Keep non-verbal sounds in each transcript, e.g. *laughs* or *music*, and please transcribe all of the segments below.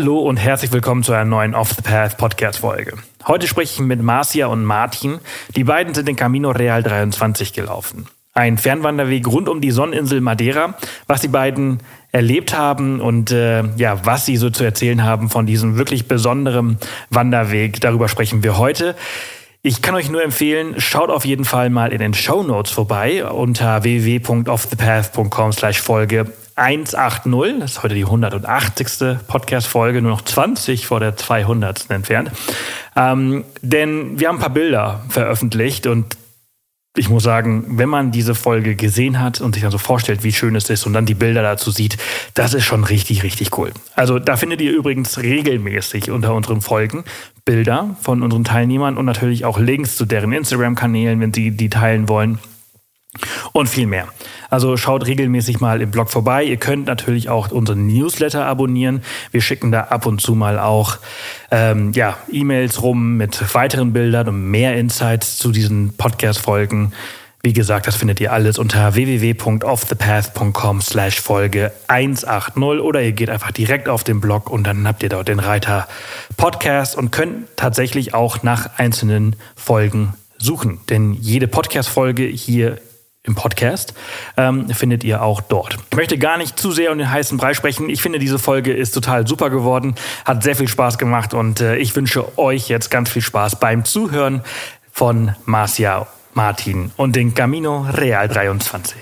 Hallo und herzlich willkommen zu einer neuen Off the Path Podcast Folge. Heute spreche ich mit Marcia und Martin. Die beiden sind den Camino Real 23 gelaufen. Ein Fernwanderweg rund um die Sonneninsel Madeira. Was die beiden erlebt haben und äh, ja, was sie so zu erzählen haben von diesem wirklich besonderen Wanderweg, darüber sprechen wir heute. Ich kann euch nur empfehlen, schaut auf jeden Fall mal in den Show Notes vorbei unter www.offthepath.com slash Folge 180. Das ist heute die 180. Podcast-Folge, nur noch 20 vor der 200. entfernt. Ähm, denn wir haben ein paar Bilder veröffentlicht und ich muss sagen, wenn man diese Folge gesehen hat und sich dann so vorstellt, wie schön es ist und dann die Bilder dazu sieht, das ist schon richtig, richtig cool. Also da findet ihr übrigens regelmäßig unter unseren Folgen Bilder von unseren Teilnehmern und natürlich auch Links zu deren Instagram-Kanälen, wenn sie die teilen wollen und viel mehr. Also schaut regelmäßig mal im Blog vorbei. Ihr könnt natürlich auch unseren Newsletter abonnieren. Wir schicken da ab und zu mal auch ähm, ja, E-Mails rum mit weiteren Bildern und mehr Insights zu diesen Podcast-Folgen. Wie gesagt, das findet ihr alles unter www.offthepath.com slash Folge 180 oder ihr geht einfach direkt auf den Blog und dann habt ihr dort den Reiter Podcast und könnt tatsächlich auch nach einzelnen Folgen suchen. Denn jede Podcast-Folge hier im Podcast, ähm, findet ihr auch dort. Ich möchte gar nicht zu sehr um den heißen Brei sprechen. Ich finde, diese Folge ist total super geworden, hat sehr viel Spaß gemacht und äh, ich wünsche euch jetzt ganz viel Spaß beim Zuhören von Marcia Martin und den Camino Real 23.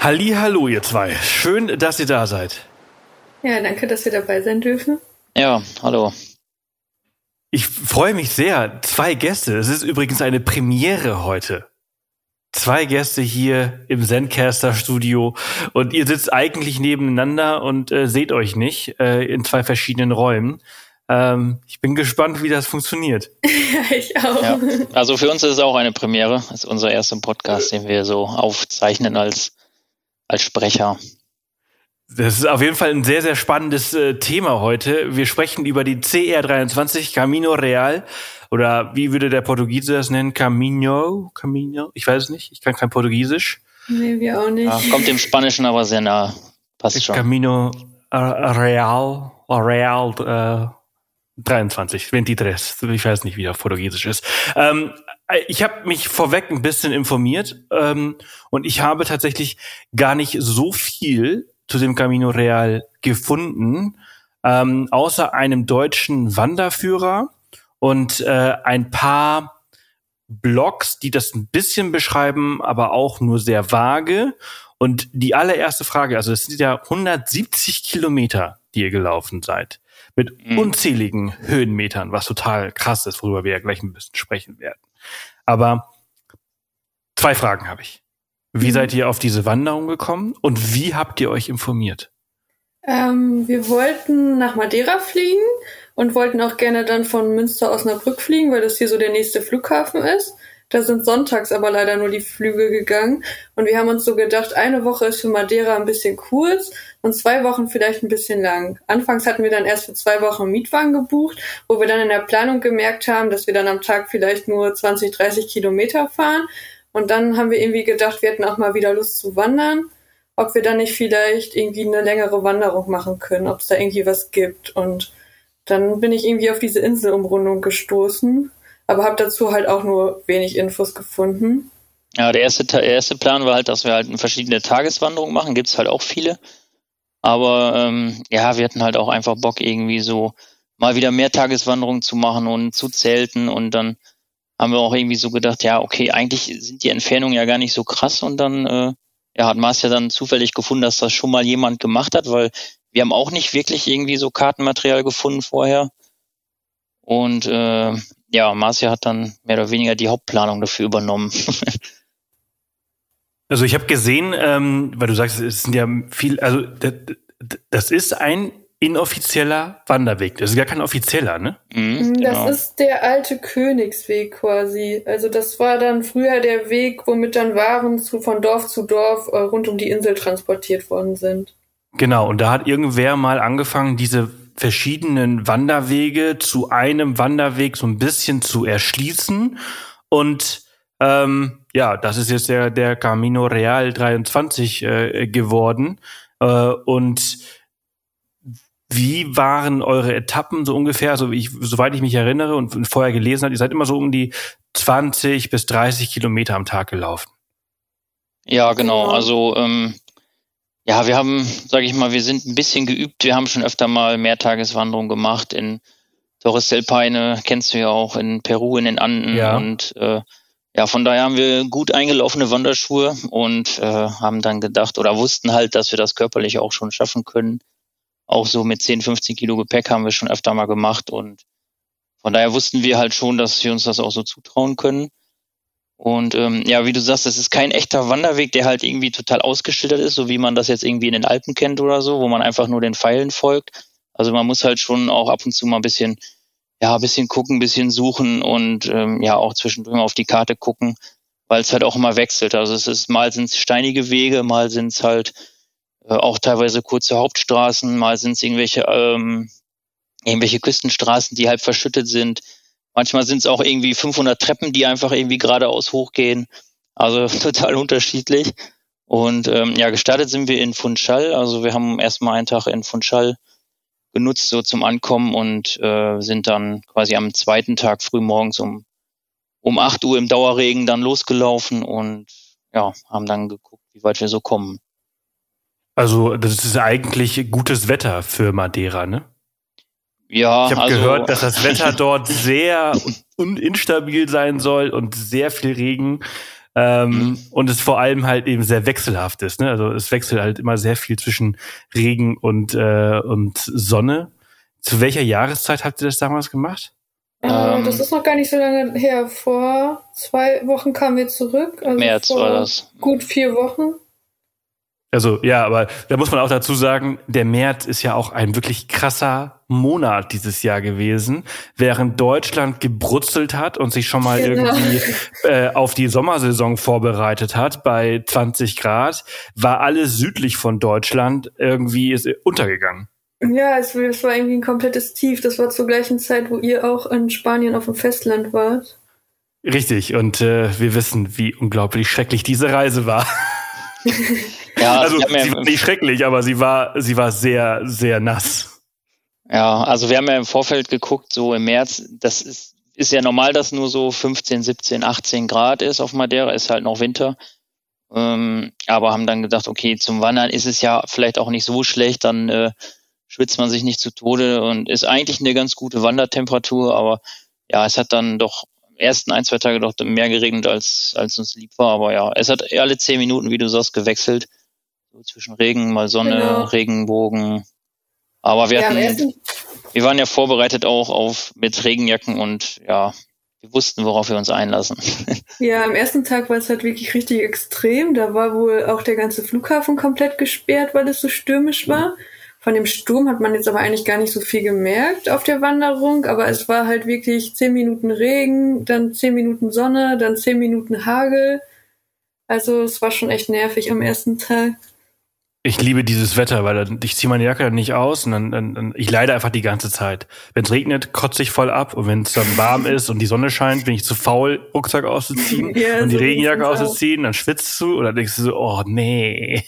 Halli, hallo ihr zwei. Schön, dass ihr da seid. Ja, danke, dass wir dabei sein dürfen. Ja, hallo. Ich freue mich sehr. Zwei Gäste. Es ist übrigens eine Premiere heute. Zwei Gäste hier im Zencaster Studio und ihr sitzt eigentlich nebeneinander und äh, seht euch nicht äh, in zwei verschiedenen Räumen. Ähm, ich bin gespannt, wie das funktioniert. ja, *laughs* ich auch. Ja. Also für uns ist es auch eine Premiere. Das ist unser erster Podcast, den wir so aufzeichnen als, als Sprecher. Das ist auf jeden Fall ein sehr, sehr spannendes äh, Thema heute. Wir sprechen über die CR23 Camino Real oder wie würde der Portugiese das nennen? Camino? Camino? Ich weiß es nicht. Ich kann kein Portugiesisch. Nee, wir auch nicht. Ja, kommt dem Spanischen aber sehr nah. Passt schon. Camino Real, Real äh, 23, 23. Ich weiß nicht, wie der Portugiesisch ist. Ähm, ich habe mich vorweg ein bisschen informiert ähm, und ich habe tatsächlich gar nicht so viel zu dem Camino Real gefunden, ähm, außer einem deutschen Wanderführer und äh, ein paar Blogs, die das ein bisschen beschreiben, aber auch nur sehr vage. Und die allererste Frage, also es sind ja 170 Kilometer, die ihr gelaufen seid, mit mhm. unzähligen Höhenmetern, was total krass ist, worüber wir ja gleich ein bisschen sprechen werden. Aber zwei Fragen habe ich. Wie mhm. seid ihr auf diese Wanderung gekommen und wie habt ihr euch informiert? Ähm, wir wollten nach Madeira fliegen und wollten auch gerne dann von Münster aus Osnabrück fliegen, weil das hier so der nächste Flughafen ist. Da sind sonntags aber leider nur die Flüge gegangen. Und wir haben uns so gedacht, eine Woche ist für Madeira ein bisschen kurz und zwei Wochen vielleicht ein bisschen lang. Anfangs hatten wir dann erst für zwei Wochen Mietwagen gebucht, wo wir dann in der Planung gemerkt haben, dass wir dann am Tag vielleicht nur 20, 30 Kilometer fahren. Und dann haben wir irgendwie gedacht, wir hätten auch mal wieder Lust zu wandern, ob wir dann nicht vielleicht irgendwie eine längere Wanderung machen können, ob es da irgendwie was gibt. Und dann bin ich irgendwie auf diese Inselumrundung gestoßen, aber habe dazu halt auch nur wenig Infos gefunden. Ja, der erste, der erste Plan war halt, dass wir halt verschiedene Tageswanderungen machen. Gibt's halt auch viele. Aber ähm, ja, wir hatten halt auch einfach Bock, irgendwie so mal wieder mehr Tageswanderungen zu machen und zu zelten und dann haben wir auch irgendwie so gedacht, ja, okay, eigentlich sind die Entfernungen ja gar nicht so krass und dann äh, ja, hat Mars ja dann zufällig gefunden, dass das schon mal jemand gemacht hat, weil wir haben auch nicht wirklich irgendwie so Kartenmaterial gefunden vorher. Und äh, ja, Marcia hat dann mehr oder weniger die Hauptplanung dafür übernommen. *laughs* also ich habe gesehen, ähm, weil du sagst, es sind ja viel, also das ist ein inoffizieller Wanderweg. Das ist gar kein offizieller, ne? Mhm, mhm, das genau. ist der alte Königsweg quasi. Also das war dann früher der Weg, womit dann Waren zu, von Dorf zu Dorf äh, rund um die Insel transportiert worden sind. Genau, und da hat irgendwer mal angefangen, diese verschiedenen Wanderwege zu einem Wanderweg so ein bisschen zu erschließen und Ähm, ja, das ist jetzt der, der Camino Real 23 äh, geworden. Äh, und wie waren eure Etappen so ungefähr? Also ich, soweit ich mich erinnere und vorher gelesen habe, ihr seid immer so um die 20 bis 30 Kilometer am Tag gelaufen. Ja, genau. Also ähm, ja, wir haben, sage ich mal, wir sind ein bisschen geübt. Wir haben schon öfter mal Mehrtageswanderungen gemacht in Torres del Paine, kennst du ja auch, in Peru, in den Anden. Ja. Und äh, ja, von daher haben wir gut eingelaufene Wanderschuhe und äh, haben dann gedacht oder wussten halt, dass wir das körperlich auch schon schaffen können auch so mit 10, 15 Kilo Gepäck haben wir schon öfter mal gemacht und von daher wussten wir halt schon, dass wir uns das auch so zutrauen können. Und ähm, ja, wie du sagst, das ist kein echter Wanderweg, der halt irgendwie total ausgeschildert ist, so wie man das jetzt irgendwie in den Alpen kennt oder so, wo man einfach nur den Pfeilen folgt. Also man muss halt schon auch ab und zu mal ein bisschen, ja, ein bisschen gucken, ein bisschen suchen und ähm, ja auch zwischendurch mal auf die Karte gucken, weil es halt auch immer wechselt. Also es ist mal sind es steinige Wege, mal sind es halt äh, auch teilweise kurze Hauptstraßen, mal sind es irgendwelche, ähm, irgendwelche Küstenstraßen, die halb verschüttet sind. Manchmal sind es auch irgendwie 500 Treppen, die einfach irgendwie geradeaus hochgehen. Also *laughs* total unterschiedlich. Und ähm, ja, gestartet sind wir in Funchal. Also wir haben erstmal einen Tag in Funchal genutzt, so zum Ankommen und äh, sind dann quasi am zweiten Tag früh morgens um, um 8 Uhr im Dauerregen dann losgelaufen und ja, haben dann geguckt, wie weit wir so kommen. Also, das ist eigentlich gutes Wetter für Madeira, ne? Ja, ich habe also, gehört, dass das Wetter *laughs* dort sehr instabil sein soll und sehr viel Regen. Ähm, mhm. Und es vor allem halt eben sehr wechselhaft ist. Ne? Also es wechselt halt immer sehr viel zwischen Regen und, äh, und Sonne. Zu welcher Jahreszeit habt ihr das damals gemacht? Äh, ähm, das ist noch gar nicht so lange her. Vor zwei Wochen kamen wir zurück. Also März war das. Gut vier Wochen. Also ja, aber da muss man auch dazu sagen, der März ist ja auch ein wirklich krasser Monat dieses Jahr gewesen, während Deutschland gebrutzelt hat und sich schon mal genau. irgendwie äh, auf die Sommersaison vorbereitet hat bei 20 Grad, war alles südlich von Deutschland irgendwie ist untergegangen. Ja, es, war irgendwie ein komplettes Tief. Das war zur gleichen Zeit, wo ihr auch in Spanien auf dem Festland wart. Richtig, und äh, wir wissen, wie unglaublich schrecklich diese Reise war. *laughs* Ja, *laughs* also sie war nicht schrecklich, aber sie war, sie war sehr, sehr nass. Ja, also wir haben ja im Vorfeld geguckt, so im März, das ist, ist ja normal, dass nur so 15, 17, 18 Grad ist auf Madeira, ist halt noch Winter. Ähm, aber haben dann gedacht, okay, zum Wandern ist es ja vielleicht auch nicht so schlecht, dann äh, schwitzt man sich nicht zu Tode und ist eigentlich eine ganz gute Wandertemperatur, aber ja, es hat dann doch ersten ein, zwei Tage doch mehr geregnet, als, als uns lieb war. Aber ja, es hat alle zehn Minuten, wie du sagst, gewechselt. Zwischen Regen, mal Sonne, genau. Regenbogen. Aber wir hatten, ja, wir waren ja vorbereitet auch auf mit Regenjacken und ja, wir wussten, worauf wir uns einlassen. *laughs* Ja, am ersten Tag war es halt wirklich richtig extrem. Da war wohl auch der ganze Flughafen komplett gesperrt, weil es so stürmisch war. Von dem Sturm hat man jetzt aber eigentlich gar nicht so viel gemerkt auf der Wanderung, aber es war halt wirklich zehn Minuten Regen, dann zehn Minuten Sonne, dann zehn Minuten Hagel. Also es war schon echt nervig am ersten Tag. Ich liebe dieses Wetter, weil ich ziehe meine Jacke dann nicht aus und dann, dann, dann ich leide einfach die ganze Zeit. Wenn es regnet, kotze ich voll ab und wenn es dann warm ist und die Sonne scheint, bin ich zu faul, Rucksack auszuziehen *laughs* ja, und die so Regenjacke auszuziehen, dann schwitzt du oder denkst du so, oh nee.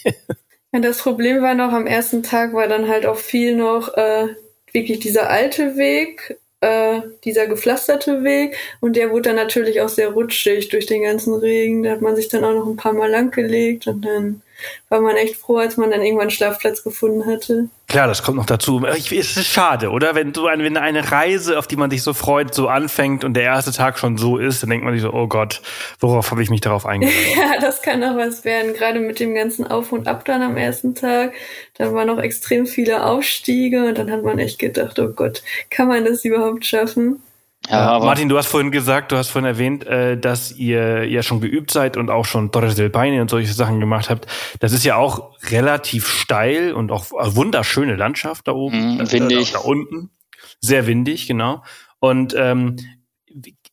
Ja, das Problem war noch, am ersten Tag war dann halt auch viel noch äh, wirklich dieser alte Weg, äh, dieser gepflasterte Weg und der wurde dann natürlich auch sehr rutschig durch den ganzen Regen. Da hat man sich dann auch noch ein paar Mal lang gelegt und dann war man echt froh, als man dann irgendwann einen Schlafplatz gefunden hatte. Klar, das kommt noch dazu. Ich, es ist schade, oder? Wenn so eine, wenn eine Reise, auf die man sich so freut, so anfängt und der erste Tag schon so ist, dann denkt man sich so, oh Gott, worauf habe ich mich darauf *laughs* eingelassen? ja, das kann auch was werden. Gerade mit dem ganzen Auf und Ab dann am ersten Tag. Da waren noch extrem viele Aufstiege und dann hat man echt gedacht, oh Gott, kann man das überhaupt schaffen? Ja, aber Martin, du hast vorhin gesagt, du hast vorhin erwähnt, äh, dass ihr ja schon geübt seid und auch schon Torres del Paine und solche Sachen gemacht habt. Das ist ja auch relativ steil und auch wunderschöne Landschaft da oben, mm, windig. Äh, da unten, sehr windig, genau. Und ähm,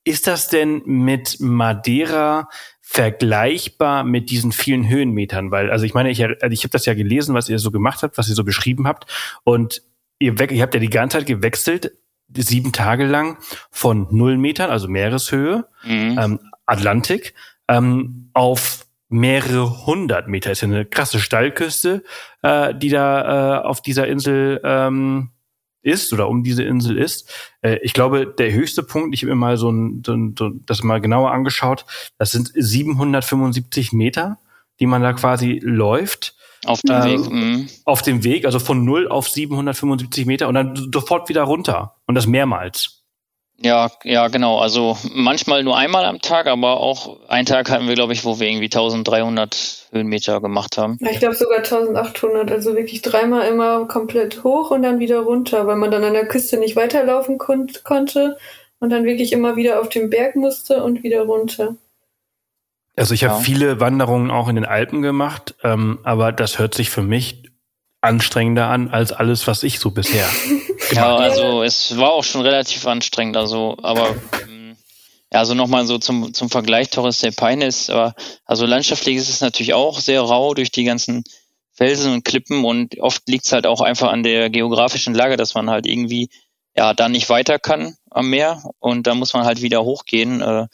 ist das denn mit Madeira vergleichbar mit diesen vielen Höhenmetern? Weil, also ich meine, ich, also ich habe das ja gelesen, was ihr so gemacht habt, was ihr so beschrieben habt, und ihr, ihr habt ja die ganze Zeit gewechselt sieben Tage lang von null Metern, also Meereshöhe, mhm. ähm, Atlantik, ähm, auf mehrere hundert Meter. Ist ja eine krasse Steilküste, äh, die da äh, auf dieser Insel ähm, ist oder um diese Insel ist. Äh, ich glaube, der höchste Punkt, ich habe mir mal so, ein, so, ein, so das mal genauer angeschaut, das sind 775 Meter, die man da quasi läuft. Auf dem ähm, Weg. Mhm. Auf dem Weg, also von 0 auf 775 Meter und dann sofort wieder runter. Und das mehrmals. Ja, ja, genau. Also manchmal nur einmal am Tag, aber auch einen Tag hatten wir, glaube ich, wo wir irgendwie 1300 Höhenmeter gemacht haben. Ja, ich glaube sogar 1800. Also wirklich dreimal immer komplett hoch und dann wieder runter, weil man dann an der Küste nicht weiterlaufen kon konnte und dann wirklich immer wieder auf den Berg musste und wieder runter. Also ich habe ja. viele Wanderungen auch in den Alpen gemacht, ähm, aber das hört sich für mich anstrengender an als alles, was ich so bisher *laughs* Ja, also es war auch schon relativ anstrengend, also, aber ähm, ja, also nochmal so zum, zum Vergleich Torres del Paine ist, aber also landschaftlich ist es natürlich auch sehr rau durch die ganzen Felsen und Klippen und oft liegt es halt auch einfach an der geografischen Lage, dass man halt irgendwie ja da nicht weiter kann am Meer und da muss man halt wieder hochgehen. Äh,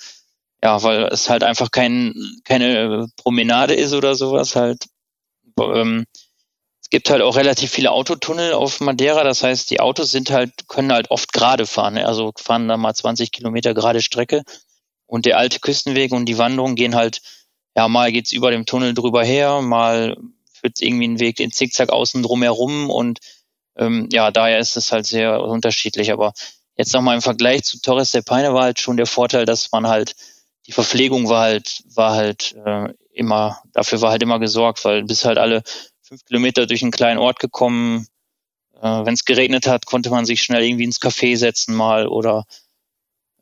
ja, weil es halt einfach kein, keine Promenade ist oder sowas halt. Ähm, es gibt halt auch relativ viele Autotunnel auf Madeira, das heißt, die Autos sind halt, können halt oft gerade fahren, ne? also fahren da mal 20 Kilometer gerade Strecke und der alte Küstenweg und die Wanderung gehen halt, ja, mal geht's über dem Tunnel drüber her, mal führt irgendwie ein Weg den Zickzack außen drum herum und ähm, ja, daher ist es halt sehr unterschiedlich, aber jetzt nochmal im Vergleich zu Torres de Paine war halt schon der Vorteil, dass man halt die Verpflegung war halt, war halt äh, immer, dafür war halt immer gesorgt, weil bis halt alle fünf Kilometer durch einen kleinen Ort gekommen. Äh, Wenn es geregnet hat, konnte man sich schnell irgendwie ins Café setzen mal oder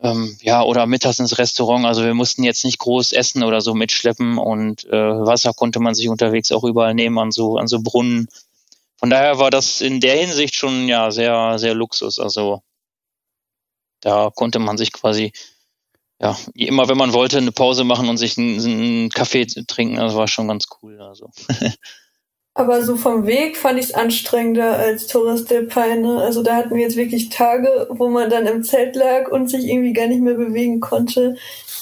ähm, ja oder mittags ins Restaurant. Also wir mussten jetzt nicht groß essen oder so mitschleppen und äh, Wasser konnte man sich unterwegs auch überall nehmen an so an so Brunnen. Von daher war das in der Hinsicht schon ja sehr sehr Luxus. Also da konnte man sich quasi ja, immer wenn man wollte, eine Pause machen und sich einen, einen Kaffee trinken, das war schon ganz cool. Also. *laughs* Aber so vom Weg fand ich es anstrengender als Torres del Paine. Also da hatten wir jetzt wirklich Tage, wo man dann im Zelt lag und sich irgendwie gar nicht mehr bewegen konnte.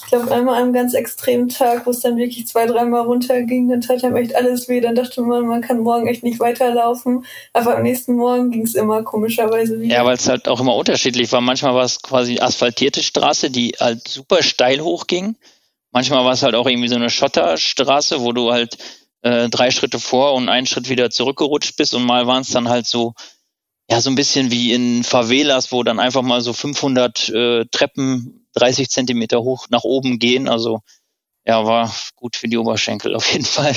Ich glaube, einmal am ganz extremen Tag, wo es dann wirklich zwei, dreimal runterging, dann tat einem echt alles weh. Dann dachte man, man kann morgen echt nicht weiterlaufen. Aber am nächsten Morgen ging es immer komischerweise wieder. Ja, weil es halt auch immer unterschiedlich war. Manchmal war es quasi asphaltierte Straße, die halt super steil hochging. Manchmal war es halt auch irgendwie so eine Schotterstraße, wo du halt äh, drei Schritte vor und einen Schritt wieder zurückgerutscht bist und mal waren es dann halt so, ja, so ein bisschen wie in Favelas, wo dann einfach mal so 500 äh, Treppen 30 Zentimeter hoch nach oben gehen. Also ja, war gut für die Oberschenkel auf jeden Fall.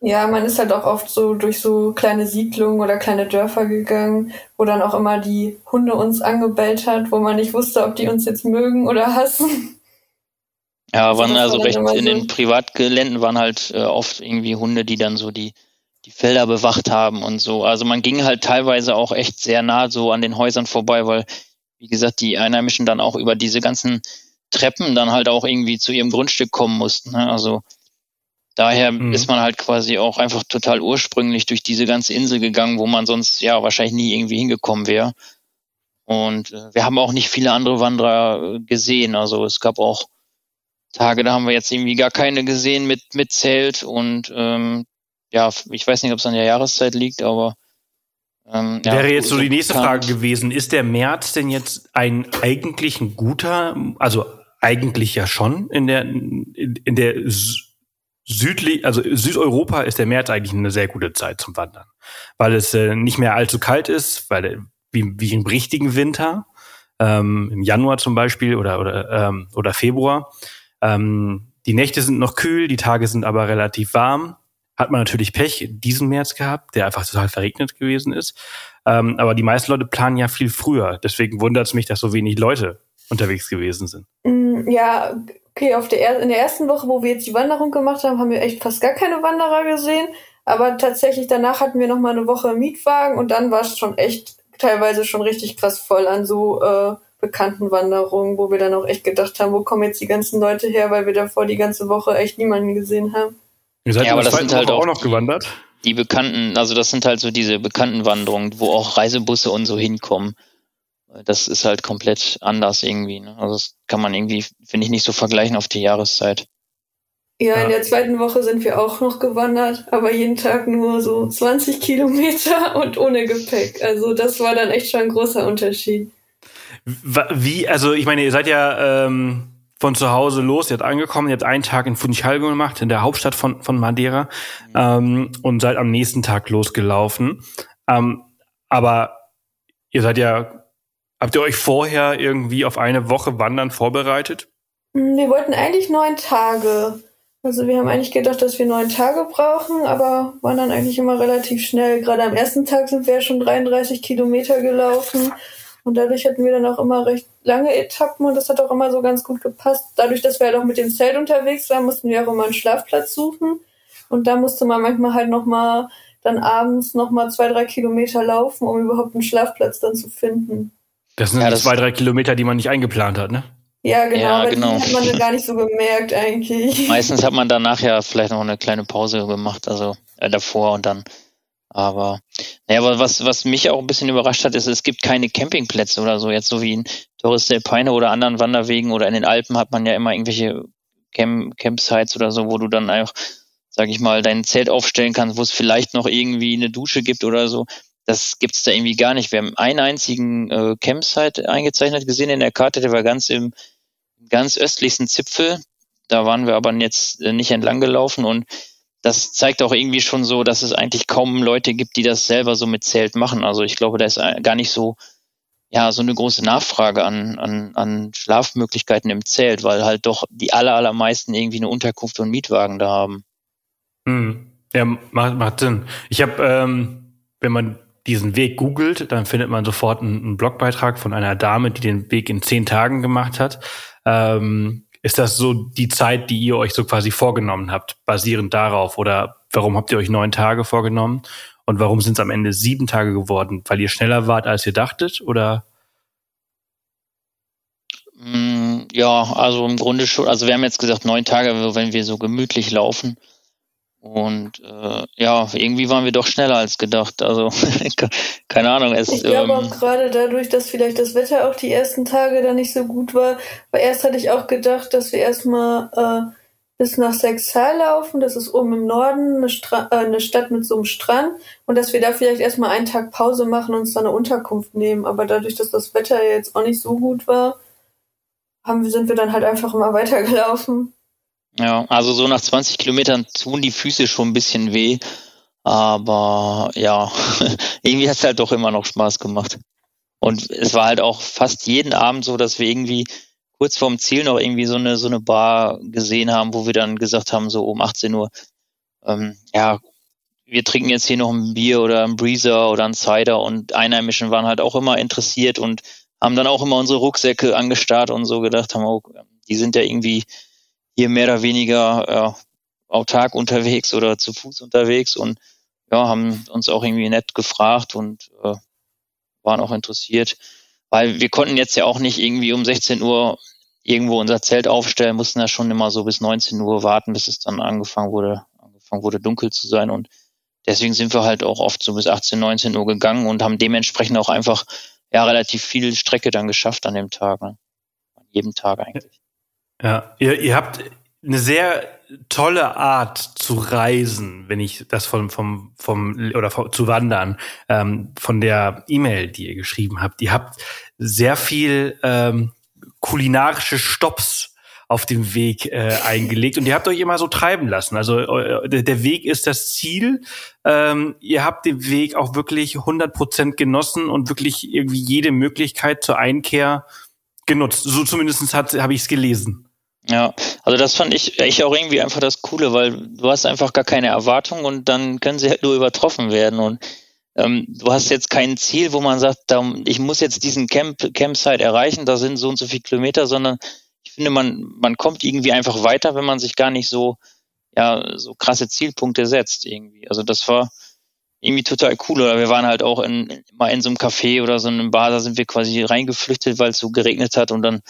Ja, man ist halt auch oft so durch so kleine Siedlungen oder kleine Dörfer gegangen, wo dann auch immer die Hunde uns angebellt hat, wo man nicht wusste, ob die uns jetzt mögen oder hassen. Ja, waren also recht in den Privatgeländen waren halt äh, oft irgendwie Hunde, die dann so die die Felder bewacht haben und so. Also man ging halt teilweise auch echt sehr nah so an den Häusern vorbei, weil wie gesagt die Einheimischen dann auch über diese ganzen Treppen dann halt auch irgendwie zu ihrem Grundstück kommen mussten. Ne? Also daher mhm. ist man halt quasi auch einfach total ursprünglich durch diese ganze Insel gegangen, wo man sonst ja wahrscheinlich nie irgendwie hingekommen wäre. Und äh, wir haben auch nicht viele andere Wanderer äh, gesehen. Also es gab auch Tage, da haben wir jetzt irgendwie gar keine gesehen mit, mit Zelt und ähm, ja, ich weiß nicht, ob es an der Jahreszeit liegt, aber ähm, ja, Wäre jetzt so die nächste Frage gewesen, ist der März denn jetzt ein eigentlich ein guter, also eigentlich ja schon in der in, der südlich, also Südeuropa ist der März eigentlich eine sehr gute Zeit zum Wandern, weil es äh, nicht mehr allzu kalt ist, weil äh, wie, wie im richtigen Winter ähm, im Januar zum Beispiel oder oder ähm, oder Februar. Ähm, die Nächte sind noch kühl, die Tage sind aber relativ warm. Hat man natürlich Pech diesen März gehabt, der einfach total verregnet gewesen ist. Ähm, aber die meisten Leute planen ja viel früher. Deswegen wundert es mich, dass so wenig Leute unterwegs gewesen sind. Mm, ja, okay, auf der, in der ersten Woche, wo wir jetzt die Wanderung gemacht haben, haben wir echt fast gar keine Wanderer gesehen. Aber tatsächlich danach hatten wir noch mal eine Woche Mietwagen und dann war es schon echt teilweise schon richtig krass voll an so äh, bekannten Wanderungen, wo wir dann auch echt gedacht haben, wo kommen jetzt die ganzen Leute her, weil wir davor die ganze Woche echt niemanden gesehen haben. Ihr seid ja, aber das sind halt auch, auch noch gewandert? Die bekannten, also das sind halt so diese bekannten Wanderungen, wo auch Reisebusse und so hinkommen. Das ist halt komplett anders irgendwie. Ne? Also das kann man irgendwie, finde ich, nicht so vergleichen auf die Jahreszeit. Ja, in der zweiten Woche sind wir auch noch gewandert, aber jeden Tag nur so 20 Kilometer *laughs* und ohne Gepäck. Also das war dann echt schon ein großer Unterschied. Wie, also ich meine, ihr seid ja ähm, von zu Hause los, ihr habt angekommen, ihr habt einen Tag in Funchal gemacht, in der Hauptstadt von, von Madeira, ähm, und seid am nächsten Tag losgelaufen. Ähm, aber ihr seid ja, habt ihr euch vorher irgendwie auf eine Woche Wandern vorbereitet? Hm, wir wollten eigentlich neun Tage. Also wir haben eigentlich gedacht, dass wir neun Tage brauchen, aber waren dann eigentlich immer relativ schnell. Gerade am ersten Tag sind wir ja schon 33 Kilometer gelaufen und dadurch hatten wir dann auch immer recht lange Etappen und das hat auch immer so ganz gut gepasst. Dadurch, dass wir halt auch mit dem Zelt unterwegs waren, mussten wir auch immer einen Schlafplatz suchen und da musste man manchmal halt nochmal dann abends nochmal zwei, drei Kilometer laufen, um überhaupt einen Schlafplatz dann zu finden. Das sind ja, das zwei, drei Kilometer, die man nicht eingeplant hat, ne? Ja, genau, ja, genau. die hat man gar nicht so gemerkt eigentlich. Meistens hat man *laughs* danach ja vielleicht noch eine kleine Pause gemacht, also äh, davor und dann. Aber, naja, aber was, was mich auch ein bisschen überrascht hat, ist, es gibt keine Campingplätze oder so. Jetzt so wie in Torres del Paine oder anderen Wanderwegen oder in den Alpen hat man ja immer irgendwelche Camp Campsites oder so, wo du dann einfach, sag ich mal, dein Zelt aufstellen kannst, wo es vielleicht noch irgendwie eine Dusche gibt oder so. Das gibt's da irgendwie gar nicht. Wir haben einen einzigen äh, Campsite eingezeichnet gesehen in der Karte, der war ganz im ganz östlichsten Zipfel. Da waren wir aber jetzt äh, nicht entlang gelaufen und das zeigt auch irgendwie schon so, dass es eigentlich kaum Leute gibt, die das selber so mit Zelt machen. Also ich glaube, da ist gar nicht so, ja, so eine große Nachfrage an, an, an Schlafmöglichkeiten im Zelt, weil halt doch die aller, allermeisten irgendwie eine Unterkunft und Mietwagen da haben. Hm. Ja, macht, macht Sinn. Ich habe, ähm, wenn man diesen Weg googelt, dann findet man sofort einen, einen Blogbeitrag von einer Dame, die den Weg in zehn Tagen gemacht hat. Ähm, ist das so die Zeit, die ihr euch so quasi vorgenommen habt, basierend darauf? Oder warum habt ihr euch neun Tage vorgenommen? Und warum sind es am Ende sieben Tage geworden? Weil ihr schneller wart, als ihr dachtet? Oder? Mm, ja, also im Grunde schon. Also wir haben jetzt gesagt neun Tage, wenn wir so gemütlich laufen. Und äh, ja, irgendwie waren wir doch schneller als gedacht. Also *laughs* keine Ahnung. Es, ich glaube ähm, auch gerade dadurch, dass vielleicht das Wetter auch die ersten Tage da nicht so gut war. Weil erst hatte ich auch gedacht, dass wir erstmal äh, bis nach Sexal laufen. Das ist oben im Norden eine, Stra äh, eine Stadt mit so einem Strand. Und dass wir da vielleicht erstmal einen Tag Pause machen und uns da eine Unterkunft nehmen. Aber dadurch, dass das Wetter jetzt auch nicht so gut war, haben, sind wir dann halt einfach immer *laughs* weitergelaufen. Ja, also so nach 20 Kilometern tun die Füße schon ein bisschen weh. Aber ja, *laughs* irgendwie hat es halt doch immer noch Spaß gemacht. Und es war halt auch fast jeden Abend so, dass wir irgendwie kurz vorm Ziel noch irgendwie so eine, so eine Bar gesehen haben, wo wir dann gesagt haben, so um 18 Uhr, ähm, ja, wir trinken jetzt hier noch ein Bier oder ein Breezer oder ein Cider und Einheimischen waren halt auch immer interessiert und haben dann auch immer unsere Rucksäcke angestarrt und so gedacht haben, oh, die sind ja irgendwie hier mehr oder weniger äh, autark unterwegs oder zu Fuß unterwegs und ja, haben uns auch irgendwie nett gefragt und äh, waren auch interessiert, weil wir konnten jetzt ja auch nicht irgendwie um 16 Uhr irgendwo unser Zelt aufstellen, mussten ja schon immer so bis 19 Uhr warten, bis es dann angefangen wurde, angefangen wurde dunkel zu sein und deswegen sind wir halt auch oft so bis 18, 19 Uhr gegangen und haben dementsprechend auch einfach ja relativ viel Strecke dann geschafft an dem Tag, ne? an jedem Tag eigentlich. Ja, ihr, ihr habt eine sehr tolle Art zu reisen, wenn ich das vom vom vom oder vom, zu wandern ähm, von der E-Mail, die ihr geschrieben habt. Ihr habt sehr viel ähm, kulinarische Stops auf dem Weg äh, eingelegt und ihr habt euch immer so treiben lassen. Also der Weg ist das Ziel. Ähm, ihr habt den Weg auch wirklich 100 Prozent genossen und wirklich irgendwie jede Möglichkeit zur Einkehr genutzt. So zumindest habe ich es gelesen. Ja, also das fand ich, ich auch irgendwie einfach das Coole, weil du hast einfach gar keine Erwartung und dann können sie halt nur übertroffen werden und ähm, du hast jetzt kein Ziel, wo man sagt, da, ich muss jetzt diesen Camp, Campsite erreichen, da sind so und so viele Kilometer, sondern ich finde, man, man kommt irgendwie einfach weiter, wenn man sich gar nicht so, ja, so krasse Zielpunkte setzt irgendwie. Also das war irgendwie total cool. Oder wir waren halt auch in, mal in so einem Café oder so einem Bar, da sind wir quasi reingeflüchtet, weil es so geregnet hat und dann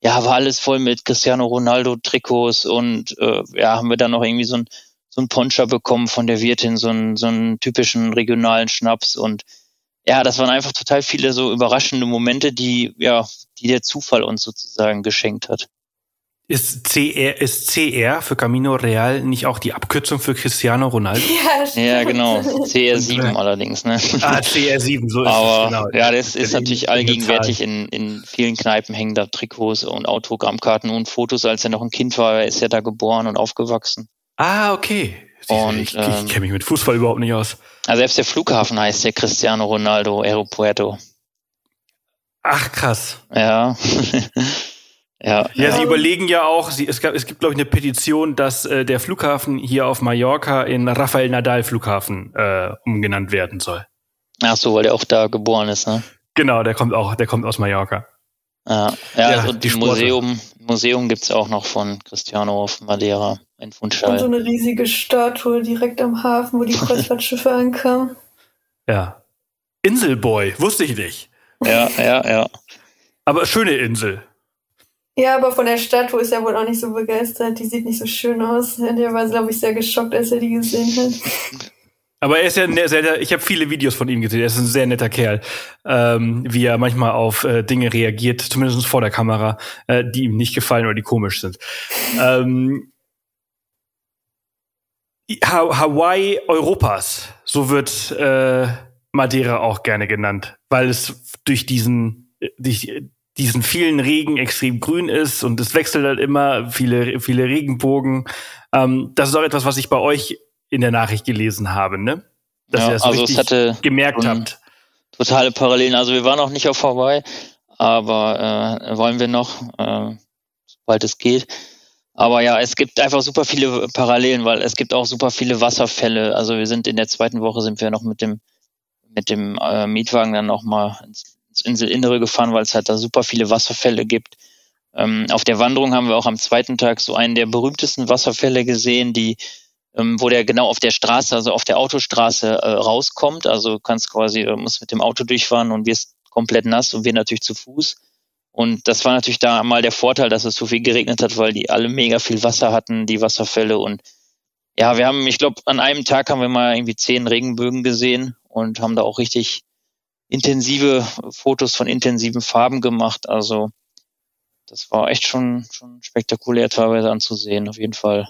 ja, war alles voll mit Cristiano Ronaldo Trikots und äh, ja, haben wir dann noch irgendwie so ein so ein Poncha bekommen von der Wirtin, so einen so einen typischen regionalen Schnaps und ja, das waren einfach total viele so überraschende Momente, die ja, die der Zufall uns sozusagen geschenkt hat. Ist CR, ist CR für Camino Real nicht auch die Abkürzung für Cristiano Ronaldo? Ja, stimmt. *laughs* ja genau. CR7 allerdings, ne? Ah, CR7, so ist Aber, es, genau. Ja, das ist natürlich allgegenwärtig. In, in vielen Kneipen hängen da Trikots und Autogrammkarten und Fotos. Als er noch ein Kind war, ist er da geboren und aufgewachsen. Ah, okay. Und, ich, ähm, ich kenne mich mit Fußball überhaupt nicht aus. Also selbst der Flughafen heißt der Cristiano Ronaldo Aeropuerto. Ach, krass. Ja. *laughs* Ja, ja, sie überlegen ja auch, sie, es, gab, es gibt, glaube ich, eine Petition, dass äh, der Flughafen hier auf Mallorca in Rafael Nadal Flughafen äh, umgenannt werden soll. Ach so, weil der auch da geboren ist, ne? Genau, der kommt auch, der kommt aus Mallorca. Ja, ja, ja also die Museum, Museum gibt's auch noch von Cristiano auf Madeira in Funchal. Und so eine riesige Statue direkt am Hafen, wo die *laughs* Kreuzfahrtschiffe ankamen. Ja. Inselboy, wusste ich nicht. Ja, ja, ja. Aber schöne Insel. Ja, aber von der Statue ist er wohl auch nicht so begeistert. Die sieht nicht so schön aus. Der war, glaube ich, sehr geschockt, als er die gesehen hat. Aber er ist ja ein sehr, ich habe viele Videos von ihm gesehen. Er ist ein sehr netter Kerl, ähm, wie er manchmal auf äh, Dinge reagiert, zumindest vor der Kamera, äh, die ihm nicht gefallen oder die komisch sind. ähm, ha Hawaii Europas, so wird äh, Madeira auch gerne genannt, weil es durch diesen durch diesen vielen Regen extrem grün ist und es wechselt halt immer viele, viele Regenbogen. Ähm, das ist auch etwas, was ich bei euch in der Nachricht gelesen habe, ne? Dass ja, ihr das also richtig es hatte gemerkt habt. Totale Parallelen. Also wir waren noch nicht auf Hawaii, aber äh, wollen wir noch, äh, sobald es geht. Aber ja, es gibt einfach super viele Parallelen, weil es gibt auch super viele Wasserfälle. Also wir sind in der zweiten Woche sind wir noch mit dem mit dem äh, Mietwagen dann noch mal ins ins Inselinnere gefahren, weil es halt da super viele Wasserfälle gibt. Ähm, auf der Wanderung haben wir auch am zweiten Tag so einen der berühmtesten Wasserfälle gesehen, die ähm, wo der genau auf der Straße, also auf der Autostraße äh, rauskommt. Also kannst quasi, äh, musst mit dem Auto durchfahren und wirst komplett nass und wir natürlich zu Fuß. Und das war natürlich da mal der Vorteil, dass es so viel geregnet hat, weil die alle mega viel Wasser hatten, die Wasserfälle. Und ja, wir haben, ich glaube, an einem Tag haben wir mal irgendwie zehn Regenbögen gesehen und haben da auch richtig intensive Fotos von intensiven Farben gemacht. Also das war echt schon, schon spektakulär teilweise anzusehen, auf jeden Fall.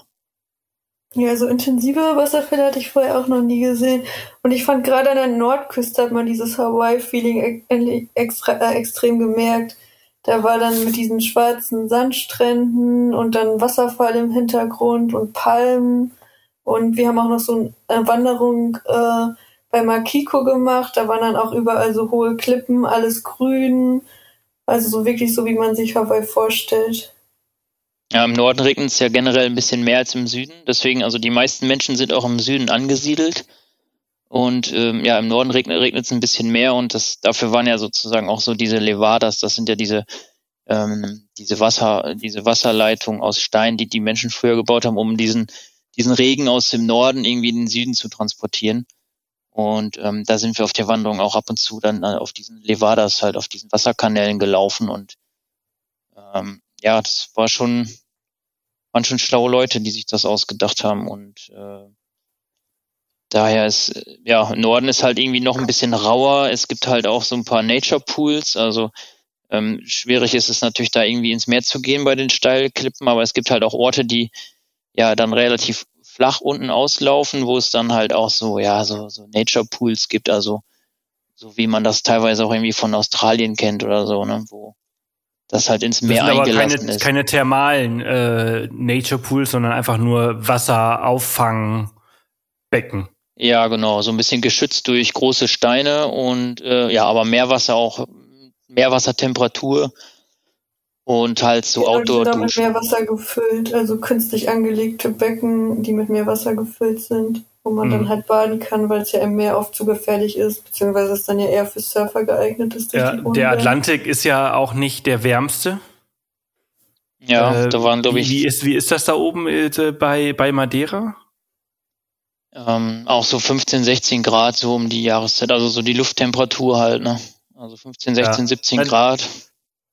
Ja, so intensive Wasserfälle hatte ich vorher auch noch nie gesehen. Und ich fand gerade an der Nordküste hat man dieses Hawaii-Feeling extra, äh, extrem gemerkt. Da war dann mit diesen schwarzen Sandstränden und dann Wasserfall im Hintergrund und Palmen. Und wir haben auch noch so eine Wanderung äh, bei Makiko gemacht. Da waren dann auch überall so hohe Klippen, alles grün. Also so wirklich so, wie man sich Hawaii vorstellt. Ja, im Norden regnet es ja generell ein bisschen mehr als im Süden. Deswegen, also die meisten Menschen sind auch im Süden angesiedelt. Und ähm, ja, im Norden regnet es ein bisschen mehr und das dafür waren ja sozusagen auch so diese Levadas, das sind ja diese ähm, diese Wasser, diese Wasserleitung aus Stein, die die Menschen früher gebaut haben, um diesen diesen Regen aus dem Norden irgendwie in den Süden zu transportieren. Und ähm, da sind wir auf der Wanderung auch ab und zu dann äh, auf diesen Levadas, halt auf diesen Wasserkanälen gelaufen. Und ähm, ja, das war schon, waren schon schlaue Leute, die sich das ausgedacht haben. Und äh, daher ist, ja, Norden ist halt irgendwie noch ein bisschen rauer. Es gibt halt auch so ein paar Nature Pools, also ähm, schwierig ist es natürlich, da irgendwie ins Meer zu gehen bei den Steilklippen, aber es gibt halt auch Orte, die ja dann relativ flach unten auslaufen, wo es dann halt auch so, ja, so, so Nature Pools gibt, also so wie man das teilweise auch irgendwie von Australien kennt oder so, ne, wo das halt ins Meer das sind eingelassen aber keine, ist. keine thermalen äh, Nature Pools, sondern einfach nur Wasserauffangbecken. Ja, genau, so ein bisschen geschützt durch große Steine und äh, ja, aber Meerwasser auch, Meerwassertemperatur und halt so outdoor sind mit Meerwasser gefüllt, also künstlich angelegte Becken, die mit Meerwasser gefüllt sind, wo man mhm. dann halt baden kann, weil es ja im Meer oft zu gefährlich ist, beziehungsweise es dann ja eher für Surfer geeignet ist. Ja, der Atlantik ist ja auch nicht der wärmste. Ja, äh, da waren glaube ich. Wie ist, wie ist das da oben äh, bei, bei Madeira? Ähm, auch so 15, 16 Grad so um die Jahreszeit, also so die Lufttemperatur halt, ne? Also 15, 16, ja. 17 Grad.